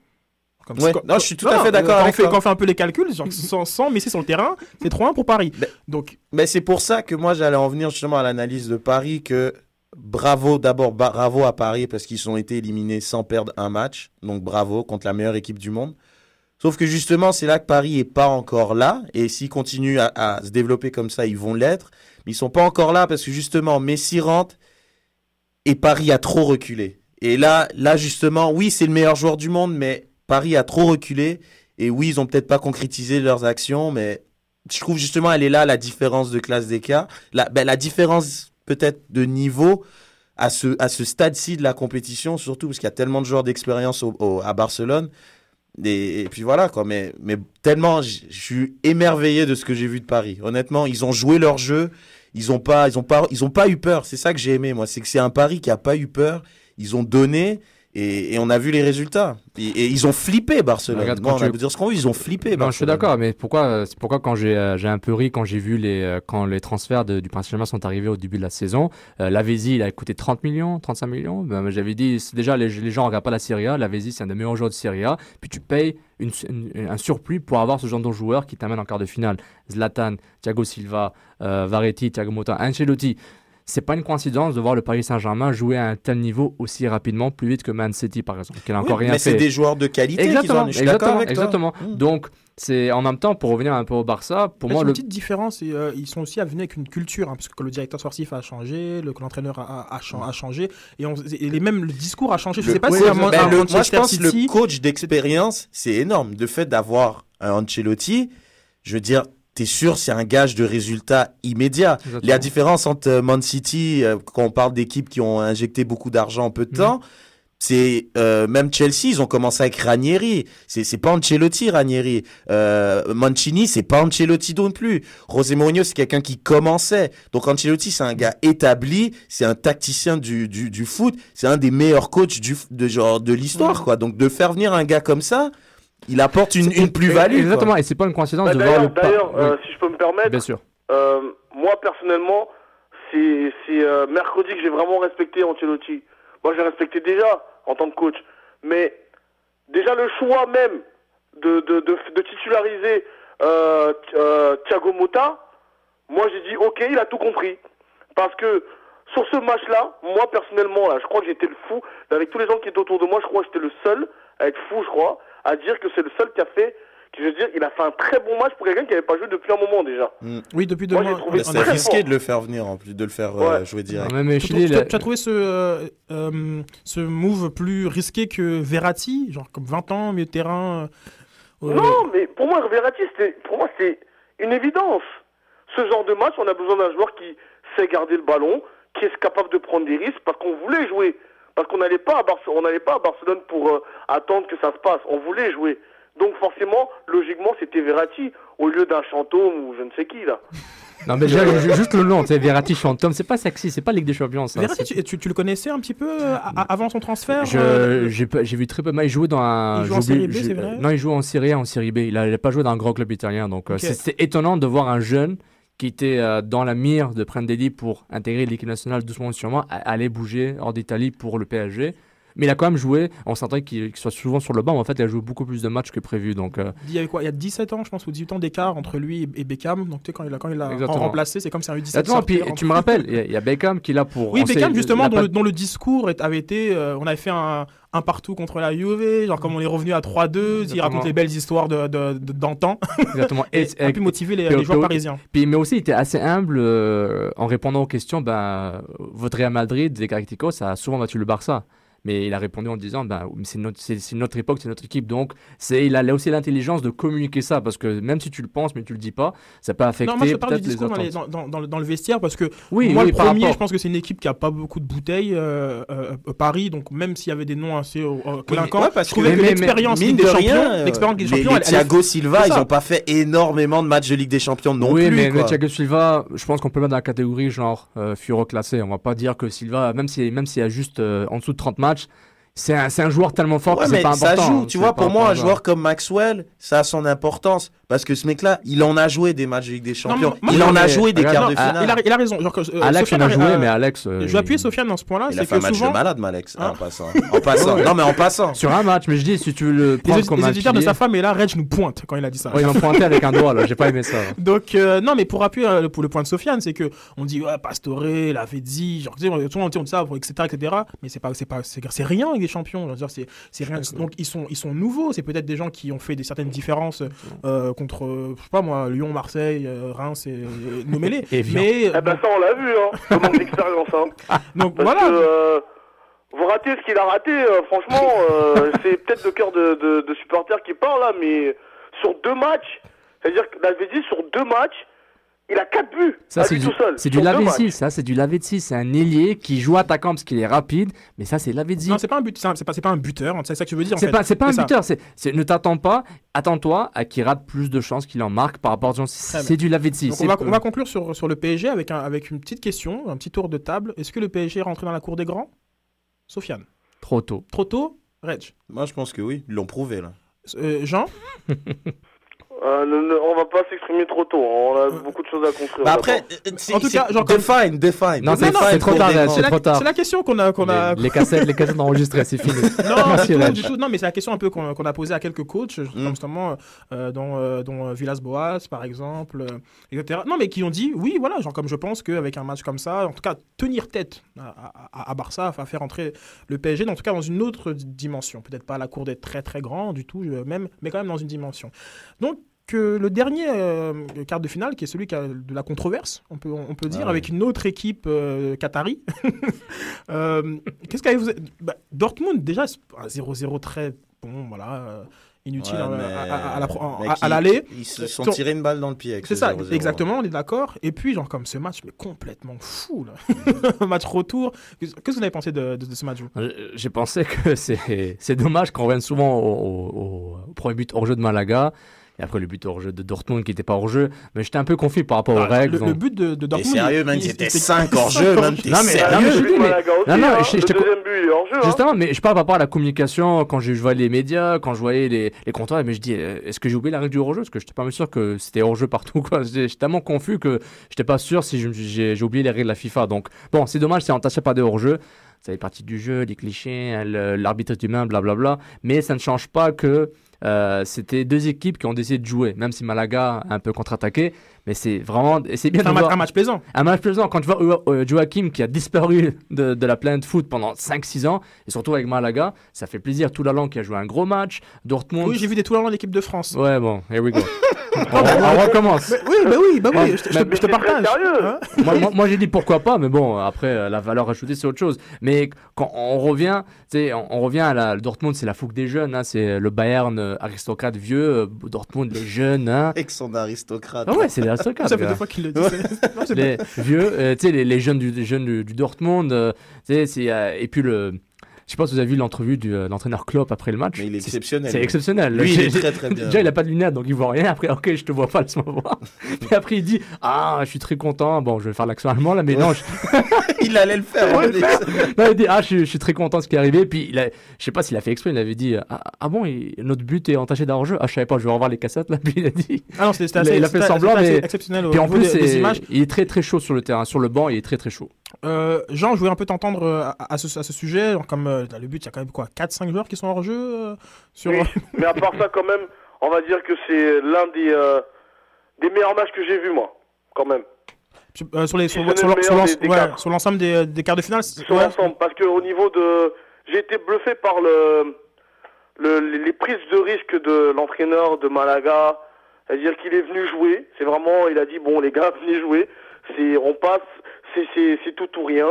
Comme Ouais. Non, je suis tout non, à fait d'accord quand on avec fait- toi. Quand on fait un peu les calculs, genre, <laughs> sans, sans Messi sur le terrain, c'est 3-1 pour Paris. Donc, Mais c'est pour ça que moi, j'allais en venir justement à l'analyse de Paris, que bravo, d'abord, bravo à Paris, parce qu'ils ont été éliminés sans perdre un match. Donc bravo contre la meilleure équipe du monde. Sauf que justement, c'est là que Paris est pas encore là. Et s'ils continuent à, à se développer comme ça, ils vont l'être. Mais ils sont pas encore là parce que justement, Messi rentre et Paris a trop reculé. Et là, là justement, oui, c'est le meilleur joueur du monde, mais Paris a trop reculé. Et oui, ils ont peut-être pas concrétisé leurs actions, mais je trouve justement, elle est là, la différence de classe des cas. La, ben, la différence peut-être de niveau à ce, à ce stade-ci de la compétition, surtout parce qu'il y a tellement de joueurs d'expérience à Barcelone. Et, et puis voilà, quoi. Mais, mais tellement, je suis émerveillé de ce que j'ai vu de Paris. Honnêtement, ils ont joué leur jeu. Ils ont pas, eu peur. C'est ça que j'ai aimé, moi. C'est que c'est un Paris qui a pas eu peur. Ils ont donné. Et, et on a vu les résultats. Et, et ils ont flippé Barcelone. Regarde, quand on tu- beau dire ce qu'on veut, ils ont flippé. Non, je suis Barcelone. d'accord, mais pourquoi, c'est pourquoi quand j'ai euh, j'ai un peu ri quand j'ai vu les, euh, quand les transferts de- du Paris Saint-Germain sont arrivés au début de la saison, euh, Lavezzi il a coûté 30 millions, 35 millions. Ben, moi, j'avais dit, déjà les, les gens regardent pas la Serie A, Lavezzi c'est un des meilleurs joueurs de Serie A, puis tu payes une, une- un surplus pour avoir ce genre de joueur qui t'amène en quart de finale. Zlatan, Thiago Silva, euh, Varetti, Thiago Motta, Ancelotti. C'est pas une coïncidence de voir le Paris Saint-Germain jouer à un tel niveau aussi rapidement, plus vite que Man City par exemple, qui n'a encore Oui, rien mais fait. c'est des joueurs de qualité Exactement, ont, je suis d'accord exactement, avec toi. exactement. Mm. Donc c'est en même temps pour revenir un peu au Barça, pour moi c'est le une petite différence, et, euh, ils sont aussi venus avec une culture, hein, parce que le directeur sportif a changé, le, que l'entraîneur a, a, a chan- a changé, et, on, et les, même le discours a changé. Je Le- sais pas oui, si ben, à le- moi, je pense que City, le coach d'expérience, c'est énorme. Le fait d'avoir un Ancelotti, je veux dire, t'es sûr, c'est un gage de résultats immédiats. Exactement. La différence entre euh, Man City, euh, quand on parle d'équipes qui ont injecté beaucoup d'argent en peu de Mhm. temps, c'est euh, même Chelsea, ils ont commencé avec Ranieri. C'est c'est pas Ancelotti Ranieri. Euh, Mancini, c'est pas Ancelotti non plus. José Mourinho, c'est quelqu'un qui commençait. Donc Ancelotti, c'est un gars établi, c'est un tacticien du, du, du foot, c'est un des meilleurs coachs du de genre de l'histoire quoi. Donc de faire venir un gars comme ça, il apporte une, plus-value. Exactement, quoi. et c'est pas une coïncidence Bah, de voir D'ailleurs, le d'ailleurs, oui, euh, si je peux me permettre, bien sûr. euh, moi personnellement, c'est c'est, euh, mercredi que j'ai vraiment respecté Ancelotti. Moi, j'ai respecté déjà en tant que coach, mais déjà le choix même de, de, de, de titulariser euh, euh, Thiago Motta, moi j'ai dit ok, il a tout compris, parce que sur ce match-là, moi personnellement, là, je crois que j'étais le fou. Avec tous les gens qui étaient autour de moi, je crois que j'étais le seul à être fou, je crois, à dire que c'est le seul qui a fait, qui je veux dire, il a fait un très bon match pour quelqu'un qui n'avait pas joué depuis un moment déjà. Oui, depuis deux mois. trouvé on C'est a- risqué de le faire venir en plus, de le faire euh, jouer direct. Non, mais Tu, Chili, tu- la- tu as trouvé ce, euh, euh, ce move plus risqué que Verratti, genre comme 20 ans, milieu de terrain euh, Non, mais pour moi, Verratti, c'était, pour moi, c'est une évidence. Ce genre de match, on a besoin d'un joueur qui sait garder le ballon, qui est capable de prendre des risques, parce qu'on voulait jouer. Parce qu'on n'allait pas à Barcelone, on n'allait pas à Barcelone pour euh, attendre que ça se passe. On voulait jouer. Donc forcément, logiquement, c'était Verratti au lieu d'un chantôme ou je ne sais qui là. Non, mais déjà, juste le nom, tu sais, Verratti Chantom, c'est pas sexy, c'est pas Ligue des Champions. Ça. Verratti, tu, tu- tu le connaissais un petit peu euh, avant son transfert Je- euh, J'ai vu très peu. mal. Il jouait dans un. Il joue en Série B, c'est vrai Non, il joue en Série A, en Série B. Il n'a pas joué dans un grand club italien. Donc, Ok. c'est- c'est étonnant de voir un jeune qui était euh, dans la mire de prendre pour intégrer l'équipe nationale doucement ou sûrement, a- aller bouger hors d'Italie pour le PSG. Mais il a quand même joué. On s'entendait qu'il soit souvent sur le banc. Mais en fait, il a joué beaucoup plus de matchs que prévu. Donc, euh, il y avait quoi? Il y a 17 ans, je pense, ou 18 ans d'écart entre lui et, et Beckham. Donc, tu sais, quand il a, quand il a remplacé, c'est comme si un U17 Attends, puis en- tu me rappelles, il y a- y, a Beckham qui là pour. Oui, sait- Beckham, justement, a dont, pas- le, dont le discours avait été. euh, on avait fait un, un partout contre la Juve, genre comme on est revenu à 3-2, il raconte les belles histoires de- de- de- d'antan. Exactement. <laughs> et, a pu motiver les, puis- les joueurs puis- parisiens. Puis, mais aussi, il était assez humble euh, en répondant aux questions. Ben, votre Real Madrid, des Galacticos, ça a souvent battu le Barça. Mais il a répondu en disant, ben, c'est notre, c'est, c'est notre époque, c'est notre équipe. Donc, c'est, il a aussi l'intelligence de communiquer ça. Parce que même si tu le penses, mais tu le dis pas, ça peut affecter Non, moi je parle du peut-être les discours dans, les- dans, dans- dans le- dans le vestiaire parce que Oui, moi oui, le premier, rapport. je pense que c'est une équipe qui a pas beaucoup de bouteilles, euh, euh, euh, Paris, donc même s'il y avait des noms assez euh, clinquants, Ouais, parce je trouvais que- que, mais- l'expérience mais Ligue mine des de Champions, rien, l'expérience Ligue des Champions, les Thiago Silva, ils n'ont pas fait énormément de matchs de Ligue des Champions non oui, plus. mais, mais quoi. Thiago Silva, je pense qu'on peut le mettre dans la catégorie genre euh, fureur classé. On va pas dire que Silva, même s'il même s'il y a juste euh, en dessous de 30 matchs, much c'est un, c'est un joueur tellement fort Ouais, que c'est mais pas ça important. joue. hein. Tu vois, pour moi, un joueur comme Maxwell, ça a son importance. Parce que ce mec-là, il en a joué des matchs de Ligue des Champions. moi, il en a joué des quarts non, de ah, finale. il, a, il a raison. Genre que, euh, Alex Sofiane en a joué, euh, mais Alex. euh, je vais appuyer Sofiane dans ce point-là, Il a c'est fait un que match souvent de malade, Alex, Hein en passant. En passant. Non, mais en passant. Sur un match, mais je dis, si tu veux le les, prendre audi- comme les un auditeurs de sa femme et là, Reg nous pointe quand il a dit ça. Ouais, ils m'ont pointé avec un doigt, là. J'ai pas aimé ça. Donc, euh, non, mais pour appuyer euh, pour le point de Sofiane, c'est que on dit, ouais, Pastore, Lavezzi, genre, tu sais, on, on, on dit ça, etc., etc., mais c'est rien des champions. C'est, c'est rien. Donc, ils sont, ils sont nouveaux. C'est peut-être des gens qui ont fait des certaines différences euh, contre, euh, je sais pas moi, Lyon, Marseille, euh, Reims et, et nommez-les. <laughs> Mais, Eh ben ça, on l'a vu, hein, le manque d'expérience. Hein. <laughs> donc Parce voilà. que euh, vous ratez ce qu'il a raté, euh, franchement, euh, <laughs> c'est peut-être le cœur de, de, de supporters qui parle là, mais sur deux matchs, c'est-à-dire que Lavezzi, sur deux matchs, il a quatre buts. Ça, c'est du, c'est du deux Lavezzi, matchs. ça, c'est du Lavezzi. C'est un ailier qui joue attaquant parce qu'il est rapide, mais ça, c'est Lavezzi. Non, c'est pas un but, c'est pas, pas un buteur. C'est ça que tu veux dire. en C'est fait. pas, c'est pas un ça. buteur. C'est, ne t'attends pas. Attends-toi à qu'il rate plus de chances qu'il en marque par rapport à C'est du Lavezzi. Donc c'est on, va, peu. on va conclure sur, sur le PSG avec, un, avec une petite question, un petit tour de table. Est-ce que le PSG est rentré dans la cour des grands? Sofiane. Trop tôt. Trop tôt? Reg. Moi, je pense que oui. Ils l'ont prouvé, là. Euh, Jean? <laughs> Euh, ne- ne- on va pas s'exprimer trop tôt. hein. On a beaucoup de choses à construire. Bah après, euh, En tout cas, genre comme- define, define. Non, c'est- trop tard, c'est trop tard. C'est la question qu'on a, qu'on a, Les, cassettes, les cassettes enregistrées, c'est fini. <laughs> Non, Merci, du tout, Reg. du tout. non, mais c'est la question un peu qu'on a posée à quelques coachs, Mm. comme justement, euh, dont, euh, dont euh, Villas-Boas, par exemple, euh, etc. Non, mais qui ont dit, oui, voilà, genre comme je pense qu'avec un match comme ça, en tout cas, tenir tête à, à- à Barça, va faire entrer le PSG, en tout cas dans une autre di- dimension. Peut-être pas à la cour d'être très très grand du tout, même, mais quand même dans une dimension. Donc, que le dernier euh, quart de finale, qui est celui qui a de la controverse, on peut, on peut dire, Ah ouais. avec une autre équipe euh, qatari. <laughs> Euh, Qu'est-ce qu'avez-vous bah, Dortmund, déjà, c'est un 0-0 très bon, voilà, euh, inutile Ouais, mais- à, l'aller. Ils se sont Ton- tirés une balle dans le pied. C'est ce ça, 0-0. exactement, on est d'accord. Et puis, genre, comme ce match, mais complètement fou, là. <laughs> match retour. Qu'est-ce que vous avez pensé de, de- de ce match vous? Euh, J'ai pensé que <laughs> c'est c'est dommage qu'on revienne souvent au, au- au premier but hors jeu de Malaga. Et après le but hors jeu de Dortmund qui n'était pas hors jeu. Mais j'étais un peu confus par rapport aux Ah, règles. le, but de, de Dortmund. sérieux, il- man, c'était il- cinq hors jeu, man, t'es Non, mais, sérieux non, mais je dis, mais- non, non, hein. je- hors jeu. hein. Justement, mais je parle par rapport à la communication, quand je voyais les médias, quand je voyais les, les comptoirs, mais je dis, euh, est-ce que j'ai oublié la règle du hors-jeu Parce que je n'étais pas même sûr que c'était hors-jeu partout. quoi. J'étais j'étais tellement confus que je n'étais pas sûr si j'ai oublié les règles de la FIFA. Donc, bon, c'est dommage, c'est entaché par des hors-jeux. Ça fait partie du jeu, les clichés, hein, l'arbitre est humain, blablabla. Mais ça ne change pas que euh, c'était deux équipes qui ont décidé de jouer, même si Malaga a un peu contre-attaqué. Mais c'est vraiment. et C'est bien de un, voir- un match plaisant. un match plaisant. Quand tu vois euh, Joachim qui a disparu de, de la planète foot pendant 5-6 ans, et surtout avec Malaga, ça fait plaisir. Tout l'an qui a joué un gros match. Dortmund. Oui, j'ai vu des tours dans l'équipe de France. Ouais, bon, here we go. <laughs> on, on recommence. Mais- oui, bah oui, bah oui, je te- je je te partage. hein. moi, moi- moi, j'ai dit pourquoi pas, mais bon, après, la valeur ajoutée, c'est autre chose. Mais quand on revient, tu sais, on, on revient à la Dortmund, c'est la fougue des jeunes, hein, c'est le Bayern euh, aristocrate vieux, euh, Dortmund, les jeunes. Hein. Avec son aristocrate. Ah ouais, c'est les aristocrates. Ça fait deux fois qu'il le dit. Non, c'est les vieux, euh, tu sais, les, les jeunes du, les jeunes du, du Dortmund, euh, tu sais, c'est, euh, et puis le. Je sais pas si vous avez vu l'entrevue de l'entraîneur Klopp après le match. Mais il est C'est- exceptionnel. C'est exceptionnel. Lui, il est très, très bien. Déjà, il a pas de lunettes, donc il voit rien. Après, ok, je te vois pas, laisse-moi <laughs> voir. Puis après, il dit Ah, je suis très content. Bon, je vais faire l'accent allemand là, mais non. je- <laughs> il allait le faire. <laughs> Ouais, non, il dit Ah, je, suis- je suis très content de ce qui est arrivé. Puis, il a, je sais pas s'il a fait exprès, il avait dit Ah, ah bon, il- notre but est entaché d'hors-jeu. Ah, je savais pas, je vais revoir les cassettes là. Puis il a dit Ah non, c'était assez- il a fait semblant, mais. exceptionnel Puis en plus, des- des c'est- images. il est très très chaud sur le terrain. Sur le banc, il est très très chaud. Euh, Jean, je voulais un peu t'entendre euh, à, à ce, à ce sujet. Comme euh, le but, il y a quand même quoi 4-5 joueurs qui sont hors jeu euh, sur... Oui, <laughs> mais à part ça, quand même, on va dire que c'est l'un des, euh, des meilleurs matchs que j'ai vu, moi, quand même. Sur les- Si le des- ouais, l'ensemble des, des quarts de finale. Sur ouais. l'ensemble, parce qu'au niveau de... J'ai été bluffé par le, le, les les prises de risque de l'entraîneur de Malaga. C'est-à-dire qu'il est venu jouer. C'est vraiment, il a dit, bon, les gars, <laughs> venez jouer. On passe, c'est, c'est, c'est tout ou rien.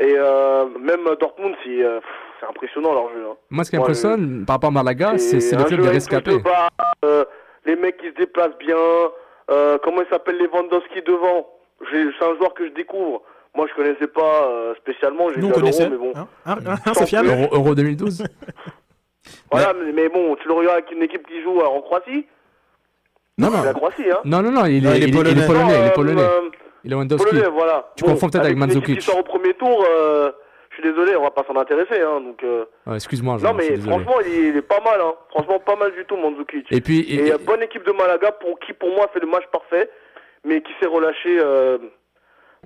Et euh, même Dortmund, c'est, euh, pff, c'est impressionnant leur jeu. hein. Moi, ce qui m'impressionne par rapport à Malaga, c'est c'est le un club des rescapés. euh, les mecs qui se déplacent bien. euh, comment il s'appelle Lewandowski devant? J'ai- C'est un joueur que je découvre. Moi, je connaissais pas euh, spécialement. J'ai Nous, vu on connaissait. mais bon. Hein Hein Hein C'est fiable. Euro, Euro 2012 <laughs> Voilà, mais, mais bon, tu le regardes avec une équipe qui joue en Croatie Non, non. C'est la Croatie, hein Non, non, non, il est, Non, il est il est- il est polonais. Il est polonais. euh, Est Lewandowski. Polonais, voilà. Tu confonds peut-être avec équipe Mandzukic. qui sort au premier tour, euh, je suis désolé, on va pas s'en intéresser. Hein, donc, euh, Excuse-moi, non, je suis mais franchement, il est, il est pas mal. Hein. Franchement, pas mal du tout, Mandzukic. Et puis, et- Et, euh, bonne équipe de Malaga pour qui, pour moi, fait le match parfait, mais qui s'est relâché euh,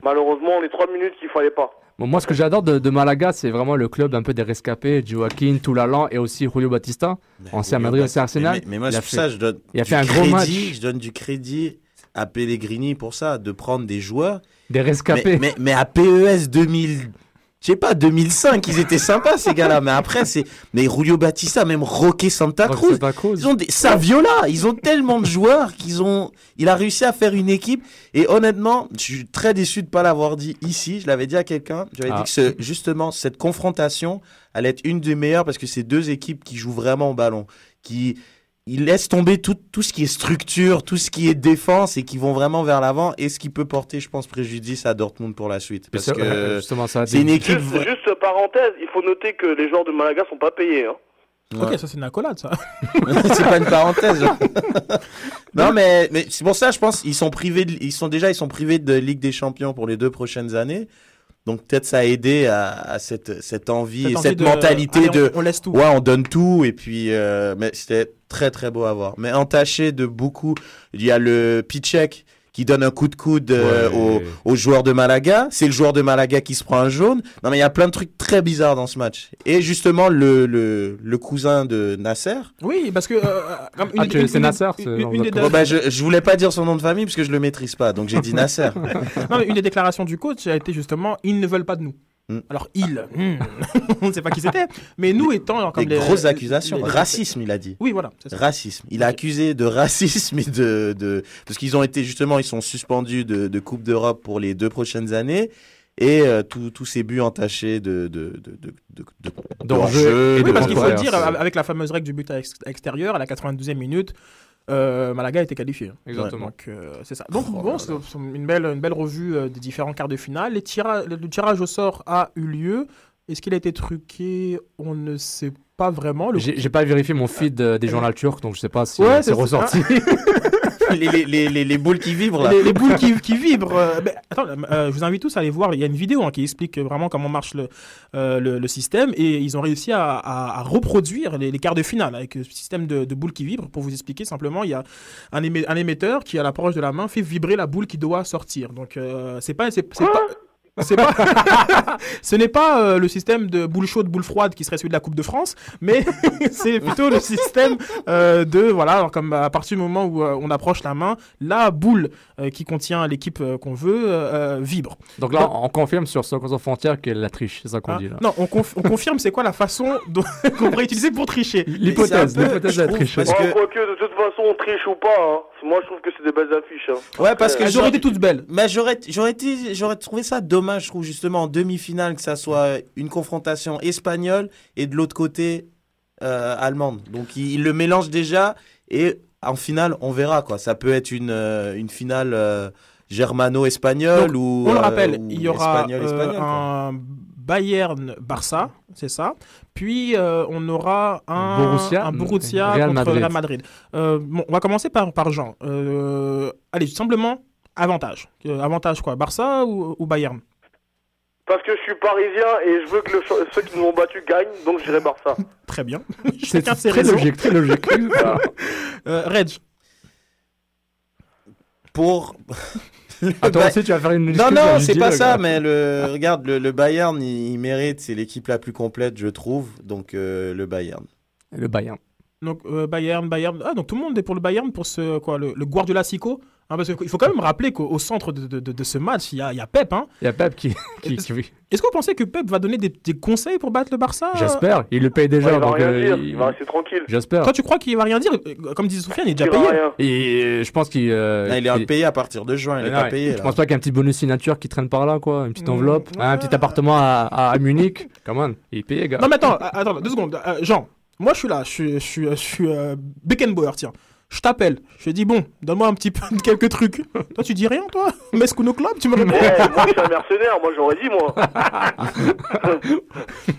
malheureusement les trois minutes qu'il fallait pas. Bon, moi, ce que j'adore de, de Malaga, c'est vraiment le club un peu des rescapés, Joaquin, Toulalan et aussi Julio Batista, ancien Madrid, ancien. Arsenal. Mais, mais moi, il a fait, ça, je donne il a fait un gros match. Je donne du crédit à Pellegrini pour ça, de prendre des joueurs. Des rescapés. Mais, mais, mais à PES 2000. Je sais pas, 2005, ils étaient sympas ces gars-là, mais après c'est. Mais Julio Batista, même Roque Santa Cruz, Santa Cruz. ils ont des. Saviola, ils ont tellement de joueurs qu'ils ont. Il a réussi à faire une équipe, et honnêtement, je suis très déçu de pas l'avoir dit ici. Je l'avais dit à quelqu'un, j'avais Ah. dit que ce- justement, cette confrontation allait être une des meilleures parce que c'est deux équipes qui jouent vraiment au ballon, qui. Ils laissent tomber tout, tout ce qui est structure, tout ce qui est défense et qui vont vraiment vers l'avant et ce qui peut porter, je pense, préjudice à Dortmund pour la suite. Parce ça, que justement, ça a c'est une équipe. Juste, parenthèse, il faut noter que les joueurs de Malaga sont pas payés. Hein. Ok, ça c'est une accolade ça. <laughs> c'est pas une parenthèse. <laughs> non, mais, mais c'est pour ça, je pense, ils sont privés, de- ils sont déjà, ils sont privés de Ligue des Champions pour les deux prochaines années. Donc peut-être ça a aidé à, à cette, cette envie, Cette envie cette de- mentalité allez, on- de on laisse tout. ouais on donne tout et puis euh, mais c'était très très beau à voir. Mais entaché de beaucoup, il y a le Pichek qui donne un coup de coude euh, Ouais. au, au joueur de Malaga. C'est le joueur de Malaga qui se prend un jaune. Non mais il y a plein de trucs très bizarres dans ce match. Et justement le le, le cousin de Nasser. Oui, parce que. euh, Ah, tu- c'est Nasser, c'est une- dans une des- votre- Bon, bah, je, je voulais pas dire son nom de famille parce que je le maîtrise pas, donc j'ai dit <laughs> Nasser. Non, mais une des déclarations du coach a été justement ils ne veulent pas de nous. Mm. Alors, ils, hmm, <laughs> on ne sait pas qui c'était, mais nous étant. alors, comme Des les- grosses accusations. les- les- Racisme, il a dit. Oui, voilà. ça. Racisme. Il a accusé de racisme et de, de parce qu'ils ont été justement, ils sont suspendus de, de Coupe d'Europe pour les deux prochaines années et euh, tous ces buts entachés de de de de de, Oui, de parce qu'il faut dire, avec la fameuse règle du but à ex- extérieur, à la 92e minute, euh, Malaga était qualifié. Exactement. Donc, euh, c'est ça. Donc, bon, c'est une belle, une belle revue euh, des différents quarts de finale. Les tira- le, tirage au sort a eu lieu. Est-ce qu'il a été truqué? On ne sait pas vraiment. Le- J'ai pas vérifié mon feed euh, des journaux turcs, donc je sais pas si Ouais, c'est- ressorti. <laughs> <laughs> <laughs> les, les, les, les, les boules qui vibrent là. les, les boules qui, qui vibrent. euh, ben, attends, euh, je vous invite tous à aller voir. Il y a une vidéo hein, qui explique vraiment comment marche le, euh, le, le système. Et ils ont réussi à, à- à reproduire les, les quarts de finale avec ce système de, de boules qui vibrent. Pour vous expliquer simplement, il y a un, émet- un émetteur qui, à l'approche de la main, fait vibrer la boule qui doit sortir. Donc, euh, c'est pas. C'est, c'est pas c'est pas... <laughs> Ce n'est pas euh, le système de boule chaude, boule froide qui serait celui de la Coupe de France, mais <laughs> c'est plutôt le système euh, de voilà, alors comme à partir du moment où euh, on approche la main, la boule euh, qui contient l'équipe euh, qu'on veut euh, vibre. Donc là, on confirme sur Soccer sans frontières qu'elle la triche, c'est ça qu'on Hein dit là. non, on, conf- on confirme c'est quoi la façon dont- <laughs> qu'on pourrait utiliser pour tricher. L'hypothèse, l'hypothèse de la triche. parce que- quoique, de toute façon, on triche ou pas, hein. moi je trouve que c'est des belles affiches. hein. Ouais, parce que j'aurais- été toutes belles. Mais j'aurais, j'aurais, été, j'aurais trouvé ça dommage, je trouve, justement, en demi-finale, que ça soit une confrontation espagnole et de l'autre côté euh, allemande. Donc, il, il le mélange déjà et en finale, on verra, quoi. Ça peut être une, euh, une finale euh, germano-espagnole ou. On le rappelle, il y aura euh, un Bayern-Barça, c'est ça. Puis euh, on aura un Borussia, un Borussia Real contre Madrid. Real Madrid. Euh, bon, on va commencer par, par Jean. Euh, allez, simplement, avantage. Euh, avantage quoi Barça ou, ou Bayern? Parce que je suis parisien et je veux que le ceux qui nous ont battus gagnent, donc j'irai Barça. <laughs> Très bien. <laughs> C'est très raisons. logique, très logique. <laughs> Euh, Reg, Pour. Aussi, tu vas faire une Non, non, c'est pas ça, mais le, regarde, le, le Bayern, il, il mérite, c'est l'équipe la plus complète, je trouve. Donc, euh, le Bayern. Le Bayern. donc euh, Bayern, Bayern. Ah, donc tout le monde est pour le Bayern pour ce quoi le, le Guardiola Sico Hein, parce qu'il faut quand même rappeler qu'au au centre de, de- de- de ce match, il y a, il y a Pep. Hein. Il y a Pep qui. <laughs> qui, qui- Est-ce que vous pensez que Pep va donner des, des conseils pour battre le Barça J'espère, il le paye déjà. Ouais, il va donc, rien euh, dire, il- il va rester tranquille. J'espère. Toi, tu crois qu'il va rien dire? Euh, Comme disait Sofiane, il est déjà payé. rien. Et euh, je pense qu'il. euh, il est il- payé à partir de juin, il est Ouais, pas payé. Je là. pense pas qu'il y a un petit bonus signature qui traîne par là, quoi. Une petite Mm, enveloppe, ouais. un petit appartement à, Munich. <laughs> Come on, il est payé, gars. Non, mais attends, euh, attends, deux secondes. Euh, Jean, moi, je suis là, je suis, je suis, je suis euh, Beckenbauer, tiens. Je t'appelle, je te dis, bon, donne-moi un petit peu quelques trucs. toi, tu dis rien, toi? Mescuno Club, tu me réponds moi je suis un mercenaire, moi j'aurais dit moi. <laughs>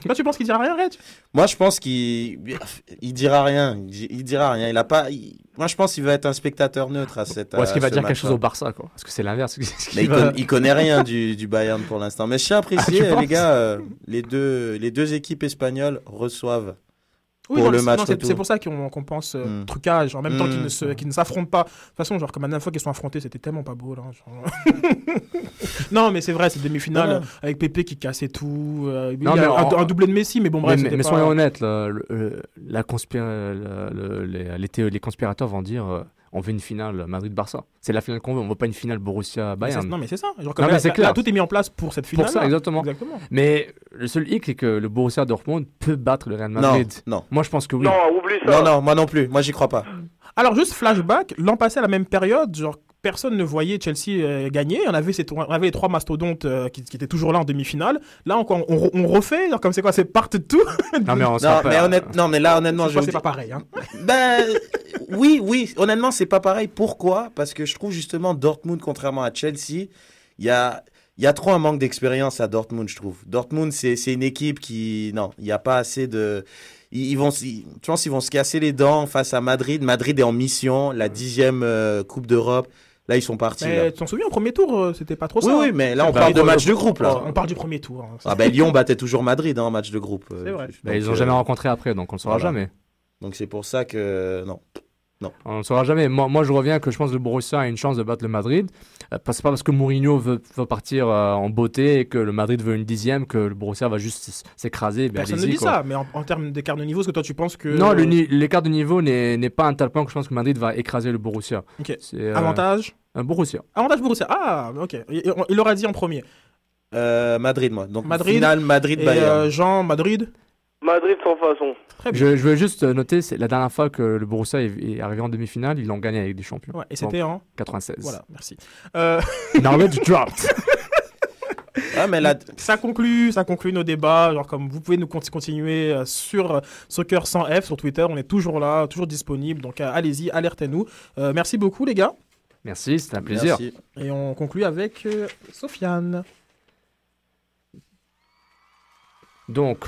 Toi, tu penses qu'il dira rien, Reg Moi, je pense qu'il il dira rien. Il, di- il dira rien. Il a pas. il- Moi, je pense qu'il va être un spectateur neutre à cette. Ou est-ce qu'il va ce dire quelque chose au Barça, quoi? Parce que c'est l'inverse. <laughs> Mais il, va- il connaît rien du, du Bayern pour l'instant. Mais je tiens à <laughs> Ah, les gars, euh, les, deux, les deux équipes espagnoles reçoivent Oui, pour non, le c'est- match non, c'est- retour. c'est pour ça qu'on qu'on pense euh, Mm. trucage, en même temps qu'ils ne Mm. se- qu'ils ne s'affrontent pas. De toute façon, genre, comme la dernière fois qu'ils sont affrontés, c'était tellement pas beau, là. genre. <laughs> non, mais c'est vrai, c'est demi-finale, avec Pépé qui cassait tout. euh, Non, il y a mais un, en- un doublé de Messi, mais bon, bref. mais, mais pas- soyons honnêtes, là, le- le- la conspira- le- le- les, les thé- les conspirateurs vont dire euh, on veut une finale Madrid-Barça. C'est la finale qu'on veut, on veut pas une finale Borussia-Bayern. Non, mais c'est ça. Genre, Non, comme mais là, c'est là, clair. là, tout est mis en place pour cette finale. Pour ça, exactement. Exactement. Mais le seul hic, c'est que le Borussia Dortmund peut battre le Real Non, Madrid. non. Moi, je pense que oui. Non, oublie ça. Non, non, moi non plus. Moi, j'y crois pas. Alors, juste flashback, l'an passé, à la même période, genre, personne ne voyait Chelsea euh, gagner. On avait, ces trois- on avait les trois mastodontes euh, qui, qui étaient toujours là en demi-finale. Là, on, on, on- on refait, genre, comme c'est quoi, c'est partout. Non, mais on se Non, mais, honnête- non, mais là, honnêtement, je C'est pas, pareil. Hein. <laughs> Ben, oui, oui. Honnêtement, c'est pas pareil. Pourquoi? Parce que je trouve justement Dortmund, contrairement à Chelsea, il y a, il y a trop un manque d'expérience à Dortmund, je trouve. Dortmund, c'est une équipe qui. Non, il n'y a pas assez de. Ils, ils vont, je pense qu'ils vont se casser les dents face à Madrid. Madrid est en mission, la dixième euh, Coupe d'Europe. Là, ils sont partis. Mais là. tu t'en souviens, au premier tour, euh, c'était pas trop Oui, ça. oui, hein. mais là, on Bah, parle de match de groupe, là. On parle du premier tour. hein. Ah ben Lyon battait toujours Madrid hein, en match de groupe. euh, C'est vrai. donc, Bah, ils ont euh, jamais rencontré après, donc on ne saura voilà. jamais. Donc c'est pour ça que non. Non. On ne saura jamais. Moi, moi, je reviens que je pense que le Borussia a une chance de battre le Madrid. Euh, C'est pas parce que Mourinho veut, veut partir euh, en beauté et que le Madrid veut une dixième que le Borussia va juste s'écraser. Ben, Personne ne dit quoi. ça, mais en, en termes d'écart de niveau, est-ce que toi tu penses que. Non, l'écart de niveau n'est n'est pas un tel point que je pense que Madrid va écraser le Borussia. Ok. C'est, euh, Avantage Un Borussia. Avantage Borussia. Ah, ok. Il, il aura dit en premier. Euh, Madrid moi. Donc Madrid. finale Madrid Bayern. euh, Jean, Madrid Madrid sans façon. Je, je veux juste noter, c'est la dernière fois que le Borussia est, est arrivé en demi-finale, ils l'ont gagné avec des champions. Ouais, et c'était en 96. Voilà, merci. Euh... Knowledge <laughs> dropped. Ah, mais là... ça conclut, ça conclut nos débats. Genre comme vous pouvez nous conti- continuer euh, sur euh, Soccer 100 F sur Twitter, on est toujours là, toujours disponible. Donc euh, allez-y, alertez-nous. Euh, merci beaucoup les gars. Merci, c'était un plaisir. Merci. Et on conclut avec euh, Sofiane. Donc,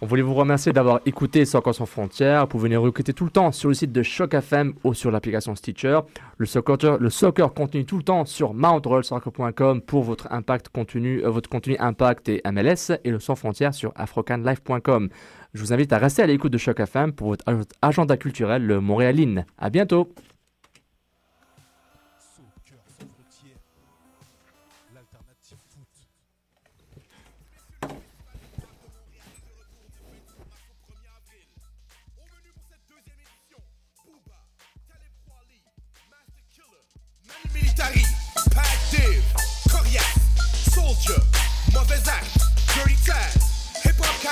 on voulait vous remercier d'avoir écouté Soccer sans frontières. Vous pouvez nous écouter tout le temps sur le site de Choc FM ou sur l'application Stitcher. Le soccer, le soccer continue tout le temps sur mountrollsoccer.com pour votre impact contenu, euh, votre contenu impact et MLS et le sans frontières sur afrocanlife.com. Je vous invite à rester à l'écoute de Choc FM pour votre ag- agenda culturel le Montréaline. À bientôt.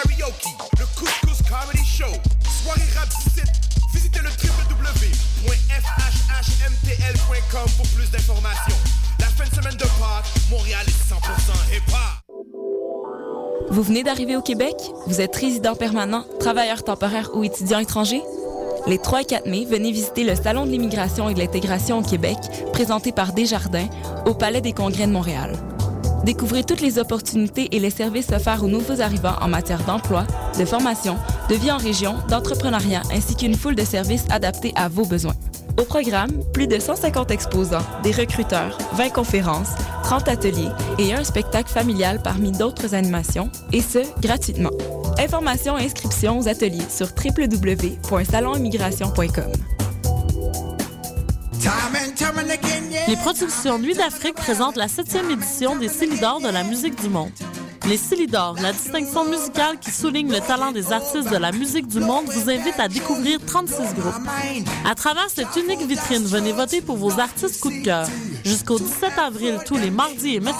Le Couscous Comedy Show, Soirée Rap 17, visitez le www.fhhmtl.com pour plus d'informations. La fin de semaine de Pâques, Montréal est 100% hip hop. Vous venez d'arriver au Québec? Vous êtes résident permanent, travailleur temporaire ou étudiant étranger? Les 3 et 4 mai, venez visiter le Salon de l'immigration et de l'intégration au Québec, présenté par Desjardins, au Palais des Congrès de Montréal. Découvrez toutes les opportunités et les services offerts aux nouveaux arrivants en matière d'emploi, de formation, de vie en région, d'entrepreneuriat, ainsi qu'une foule de services adaptés à vos besoins. Au programme, plus de 150 exposants, des recruteurs, 20 conférences, 30 ateliers et un spectacle familial parmi d'autres animations, et ce, gratuitement. Informations et inscriptions aux ateliers sur www.salonimmigration.com. Les productions Nuit d'Afrique présentent la septième édition des Célidors de la musique du monde. Les Célidors, la distinction musicale qui souligne le talent des artistes de la musique du monde, vous invite à découvrir 36 groupes. À travers cette unique vitrine, venez voter pour vos artistes coup de cœur. Jusqu'au 17 avril, tous les mardis et mercredis,